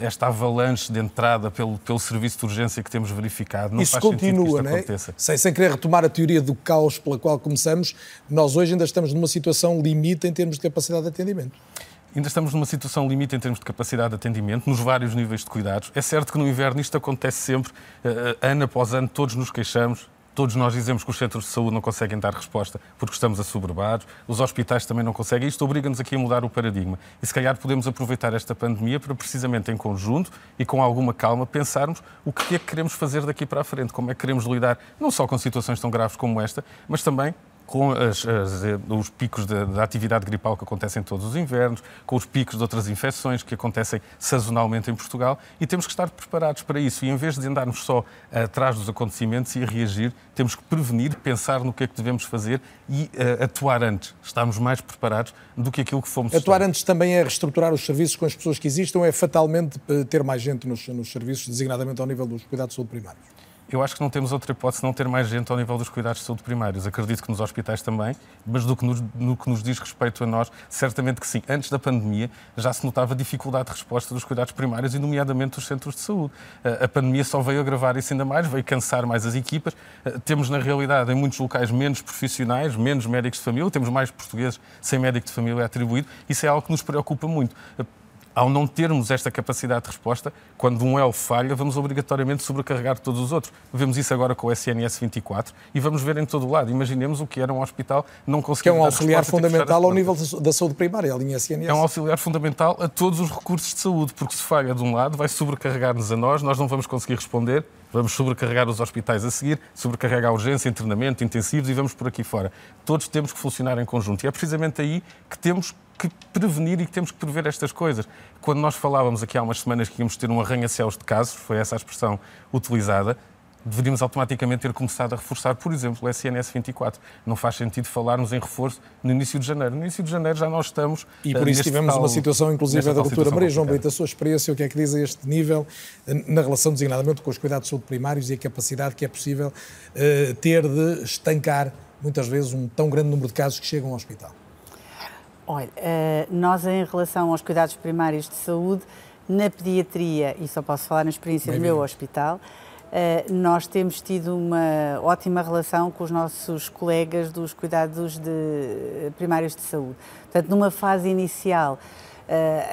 esta avalanche de entrada pelo, pelo serviço de urgência que temos verificado. Não Isso continua, não é? Sem, sem querer retomar a teoria do caos pela qual começamos, nós hoje ainda estamos numa situação limite em termos de capacidade de atendimento. Ainda estamos numa situação limite em termos de capacidade de atendimento, nos vários níveis de cuidados. É certo que no inverno isto acontece sempre, uh, ano após ano, todos nos queixamos, Todos nós dizemos que os centros de saúde não conseguem dar resposta porque estamos assoberbados, os hospitais também não conseguem. Isto obriga-nos aqui a mudar o paradigma. E se calhar podemos aproveitar esta pandemia para, precisamente em conjunto e com alguma calma, pensarmos o que é que queremos fazer daqui para a frente, como é que queremos lidar não só com situações tão graves como esta, mas também com as, as, os picos da atividade gripal que acontecem todos os invernos, com os picos de outras infecções que acontecem sazonalmente em Portugal e temos que estar preparados para isso. E em vez de andarmos só atrás dos acontecimentos e a reagir, temos que prevenir, pensar no que é que devemos fazer e uh, atuar antes. Estamos mais preparados do que aquilo que fomos. Atuar antes também é reestruturar os serviços com as pessoas que existam, é fatalmente eh, ter mais gente nos, nos serviços, designadamente ao nível dos cuidados de saúde primários. Eu acho que não temos outra hipótese não ter mais gente ao nível dos cuidados de saúde primários. Acredito que nos hospitais também, mas do que nos, no que nos diz respeito a nós, certamente que sim. Antes da pandemia já se notava dificuldade de resposta dos cuidados primários e, nomeadamente, dos centros de saúde. A pandemia só veio agravar isso ainda mais, veio cansar mais as equipas. Temos, na realidade, em muitos locais menos profissionais, menos médicos de família, temos mais portugueses sem médico de família atribuído. Isso é algo que nos preocupa muito ao não termos esta capacidade de resposta, quando um elo falha, vamos obrigatoriamente sobrecarregar todos os outros. Vemos isso agora com o SNS 24 e vamos ver em todo o lado. Imaginemos o que era um hospital não conseguir. Que é um auxiliar fundamental ao nível da saúde primária, a linha SNS. É um auxiliar fundamental a todos os recursos de saúde, porque se falha de um lado, vai sobrecarregar-nos a nós, nós não vamos conseguir responder, vamos sobrecarregar os hospitais a seguir, sobrecarregar a urgência, internamento, intensivos e vamos por aqui fora. Todos temos que funcionar em conjunto. E é precisamente aí que temos que prevenir e que temos que prever estas coisas. Quando nós falávamos aqui há umas semanas que íamos ter um arranha-céus de casos, foi essa a expressão utilizada, deveríamos automaticamente ter começado a reforçar, por exemplo, o SNS 24. Não faz sentido falarmos em reforço no início de janeiro. No início de janeiro já nós estamos. E por isso tivemos tal, uma situação, inclusive, da doutora Maria João Brito, a sua experiência, o que é que diz a este nível, na relação designadamente com os cuidados de saúde primários e a capacidade que é possível uh, ter de estancar, muitas vezes, um tão grande número de casos que chegam ao hospital. Olha, eh, nós em relação aos cuidados primários de saúde, na pediatria, e só posso falar na experiência Bem do meu hospital, eh, nós temos tido uma ótima relação com os nossos colegas dos cuidados de, primários de saúde. Portanto, numa fase inicial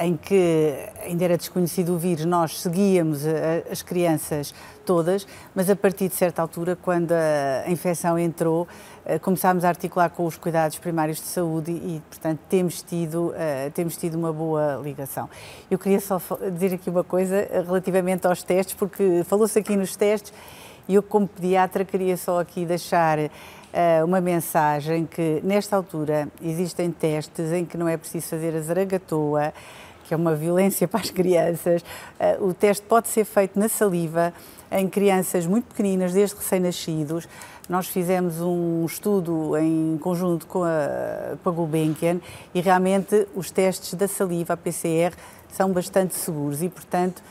em que ainda era desconhecido o vírus, nós seguíamos as crianças todas, mas a partir de certa altura, quando a infecção entrou, eh, começámos a articular com os cuidados primários de saúde e, portanto, temos tido, temos tido uma boa ligação. Eu queria só dizer aqui uma coisa relativamente aos testes, porque falou-se aqui nos testes e eu, como pediatra, queria só aqui deixar uma mensagem que, nesta altura, existem testes em que não é preciso fazer a zaragatoa, que é uma violência para as crianças. Uh, o teste pode ser feito na saliva, em crianças muito pequeninas, desde recém-nascidos. Nós fizemos um estudo em conjunto com a, com a Gulbenkian e realmente os testes da saliva, a PCR, são bastante seguros e, portanto,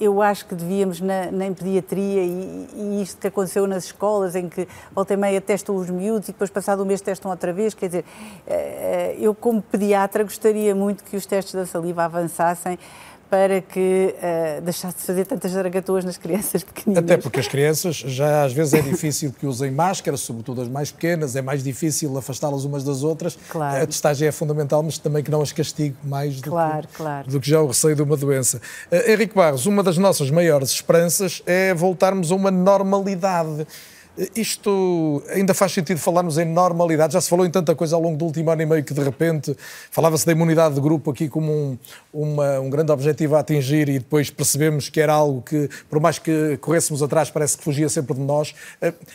eu acho que devíamos na, na pediatria e, e, isto que aconteceu nas escolas em que volta e meia testam os miúdos e depois passado um mês testam outra vez, quer dizer, eh, eu como pediatra gostaria muito que os testes da saliva avançassem para que uh, deixasse de fazer tantas zaragatoas nas crianças pequeninas. Até porque as crianças já às vezes é difícil que usem máscara, sobretudo as mais pequenas, é mais difícil afastá-las umas das outras. Claro. A testagem é fundamental, mas também que não as castigue mais do, claro, que, claro. do que já o receio de uma doença. Uh, Henrique Barros, uma das nossas maiores esperanças é voltarmos a uma normalidade. Isto ainda faz sentido falarmos em normalidade? Já se falou em tanta coisa ao longo do último ano e meio que de repente falava-se da imunidade de grupo aqui como um, uma, um grande objetivo a atingir e depois percebemos que era algo que, por mais que corrêssemos atrás, parece que fugia sempre de nós.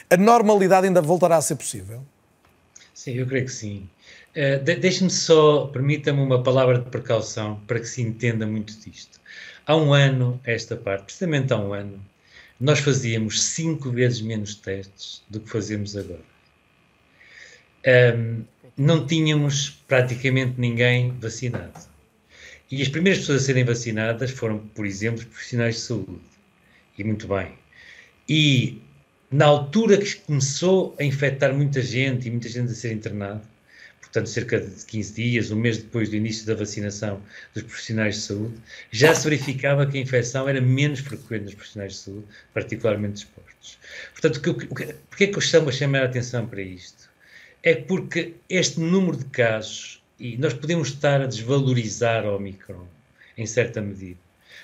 A normalidade ainda voltará a ser possível? Sim, eu creio que sim. Uh, de Deixe-me só, permita-me uma palavra de precaução para que se entenda muito disto. Há um ano, esta parte, precisamente há um ano, nós fazíamos cinco vezes menos testes do que fazemos agora. Um, não tínhamos praticamente ninguém vacinado. E as primeiras pessoas a serem vacinadas foram, por exemplo, profissionais de saúde. E muito bem. E na altura que começou a infectar muita gente e muita gente a ser internada, portanto, cerca de 15 dias, um mês depois do início da vacinação dos profissionais de saúde, já se verificava que a infecção era menos frequente nos profissionais de saúde, particularmente expostos. Portanto, que, que, porquê é que eu chamo a chamar a atenção para isto? É porque este número de casos, e nós podemos estar a desvalorizar o Omicron, em certa medida,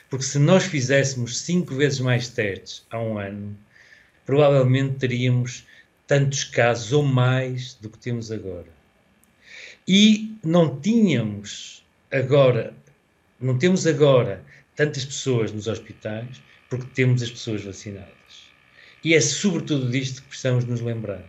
porque se nós fizéssemos cinco vezes mais testes há um ano, provavelmente teríamos tantos casos ou mais do que temos agora. E não tínhamos agora, não temos agora tantas pessoas nos hospitais porque temos as pessoas vacinadas. E é sobretudo disto que precisamos nos lembrar.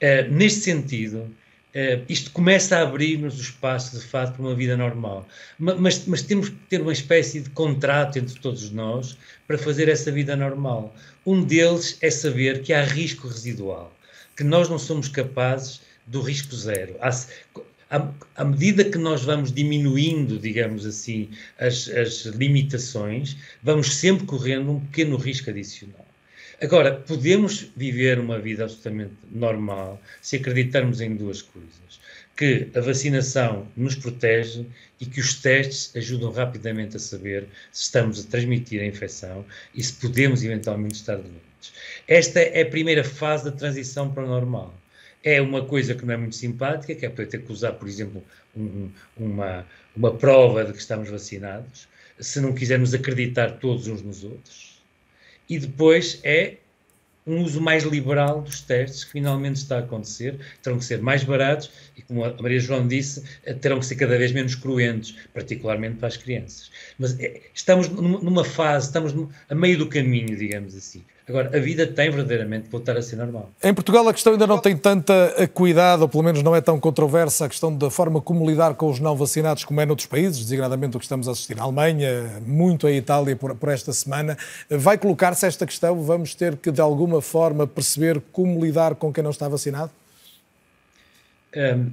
Uh, neste sentido, Uh, isto começa a abrir-nos o espaço, de facto, para uma vida normal. Mas, mas, temos que ter uma espécie de contrato entre todos nós para fazer essa vida normal. Um deles é saber que há risco residual, que nós não somos capazes do risco zero. à, medida que nós vamos diminuindo, digamos assim, as, as limitações, vamos sempre correndo um pequeno risco adicional. Agora, podemos viver uma vida absolutamente normal se acreditarmos em duas coisas: que a vacinação nos protege e que os testes ajudam rapidamente a saber se estamos a transmitir a infecção e se podemos eventualmente estar doentes. Esta é a primeira fase da transição para o normal. É uma coisa que não é muito simpática, que é poder ter que usar, por exemplo, um, uma, uma prova de que estamos vacinados, se não quisermos acreditar todos uns nos outros e depois é um uso mais liberal dos testes que finalmente está a acontecer, terão que ser mais baratos e, como a Maria João disse, terão que ser cada vez menos cruentos, particularmente para as crianças. Mas é, estamos numa fase, estamos a meio do caminho, digamos assim. Agora, a vida tem verdadeiramente de voltar a ser normal. Em Portugal a questão ainda não tem tanta cuidado, ou pelo menos não é tão controversa, a questão da forma como lidar com os não vacinados como é noutros países, designadamente o que estamos a assistir na Alemanha, muito a Itália por, por esta semana. Vai colocar-se esta questão? Vamos ter que, de alguma forma, perceber como lidar com quem não está vacinado? Um,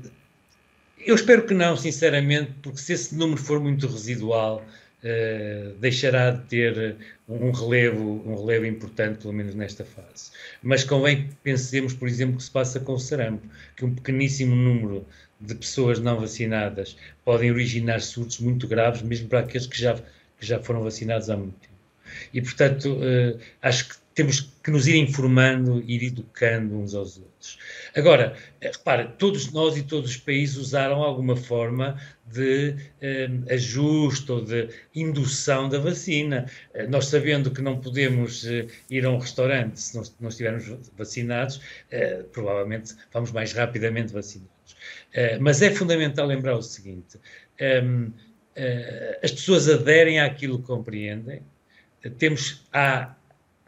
eu espero que não, sinceramente, porque se esse número for muito residual, uh, deixará de ter um relevo, um relevo importante, pelo menos nesta fase. Mas convém que pensemos, por exemplo, o que se passa com o sarampo, que um pequeníssimo número de pessoas não vacinadas podem originar surtos muito graves, mesmo para aqueles que já, que já foram vacinados há muito tempo. E, portanto, uh, acho que temos que nos ir informando, ir educando uns aos outros. Agora, eh, repara, todos nós e todos os países usaram alguma forma de eh, ajuste ou de indução da vacina. Eh, nós sabendo que não podemos eh, ir a um restaurante se não, não estivermos vacinados, eh, provavelmente vamos mais rapidamente vacinados. Mas é fundamental lembrar o seguinte: ehm, as pessoas aderem àquilo que compreendem, temos, há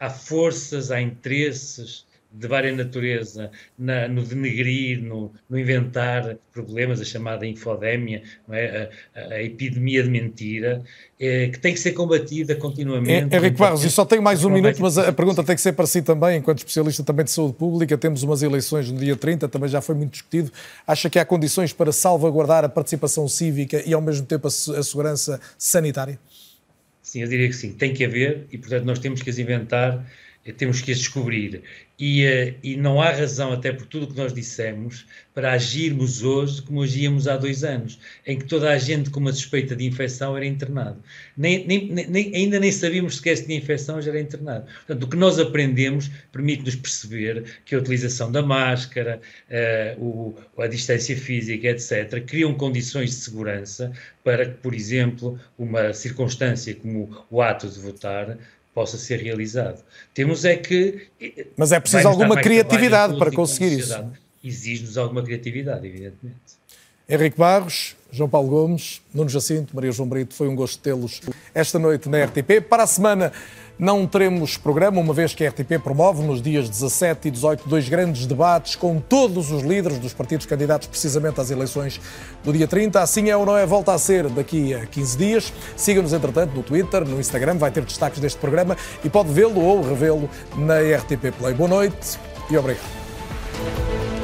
há forças, há interesses de várias natureza na, no denegrir, no, no, inventar problemas, a chamada infodémia, é? a, a, epidemia de mentira, é, que tem que ser combatida continuamente. É, Henrique Barros, e só tenho mais um minuto, mas a, a pergunta tem que ser para si também, enquanto especialista também de saúde pública, temos umas eleições no dia 30, também já foi muito discutido. Acha que há condições para salvaguardar a participação cívica e ao mesmo tempo a, a segurança sanitária? Sim, eu diria que sim, tem que haver e, portanto, nós temos que as inventar, temos que as descobrir. E, uh, e não há razão, até por tudo o que nós dissemos, para agirmos hoje como agíamos há dois anos, em que toda a gente com uma suspeita de infecção era internado. Nem, nem, nem, ainda nem sabíamos sequer se tinha infecção, já era internado. Portanto, o que nós aprendemos permite-nos perceber que a utilização da máscara, uh, o, a distância física, etc., criam condições de segurança para que, por exemplo, uma circunstância como o ato de votar possa ser realizado. Temos é que. Mas é preciso alguma criatividade para conseguir isso. Exige-nos alguma criatividade, evidentemente. Henrique Barros, João Paulo Gomes, Nuno Jacinto, Maria João Brito, foi um gosto tê-los esta noite na RTP. Para a semana não teremos programa, uma vez que a RTP promove nos dias 17 e 18 dois grandes debates com todos os líderes dos partidos candidatos precisamente às eleições do dia 30. Assim é ou não é, volta a ser daqui a 15 dias. Siga-nos, entretanto, no Twitter, no Instagram, vai ter destaques deste programa e pode vê-lo ou revê-lo na RTP Play. Boa noite e obrigado.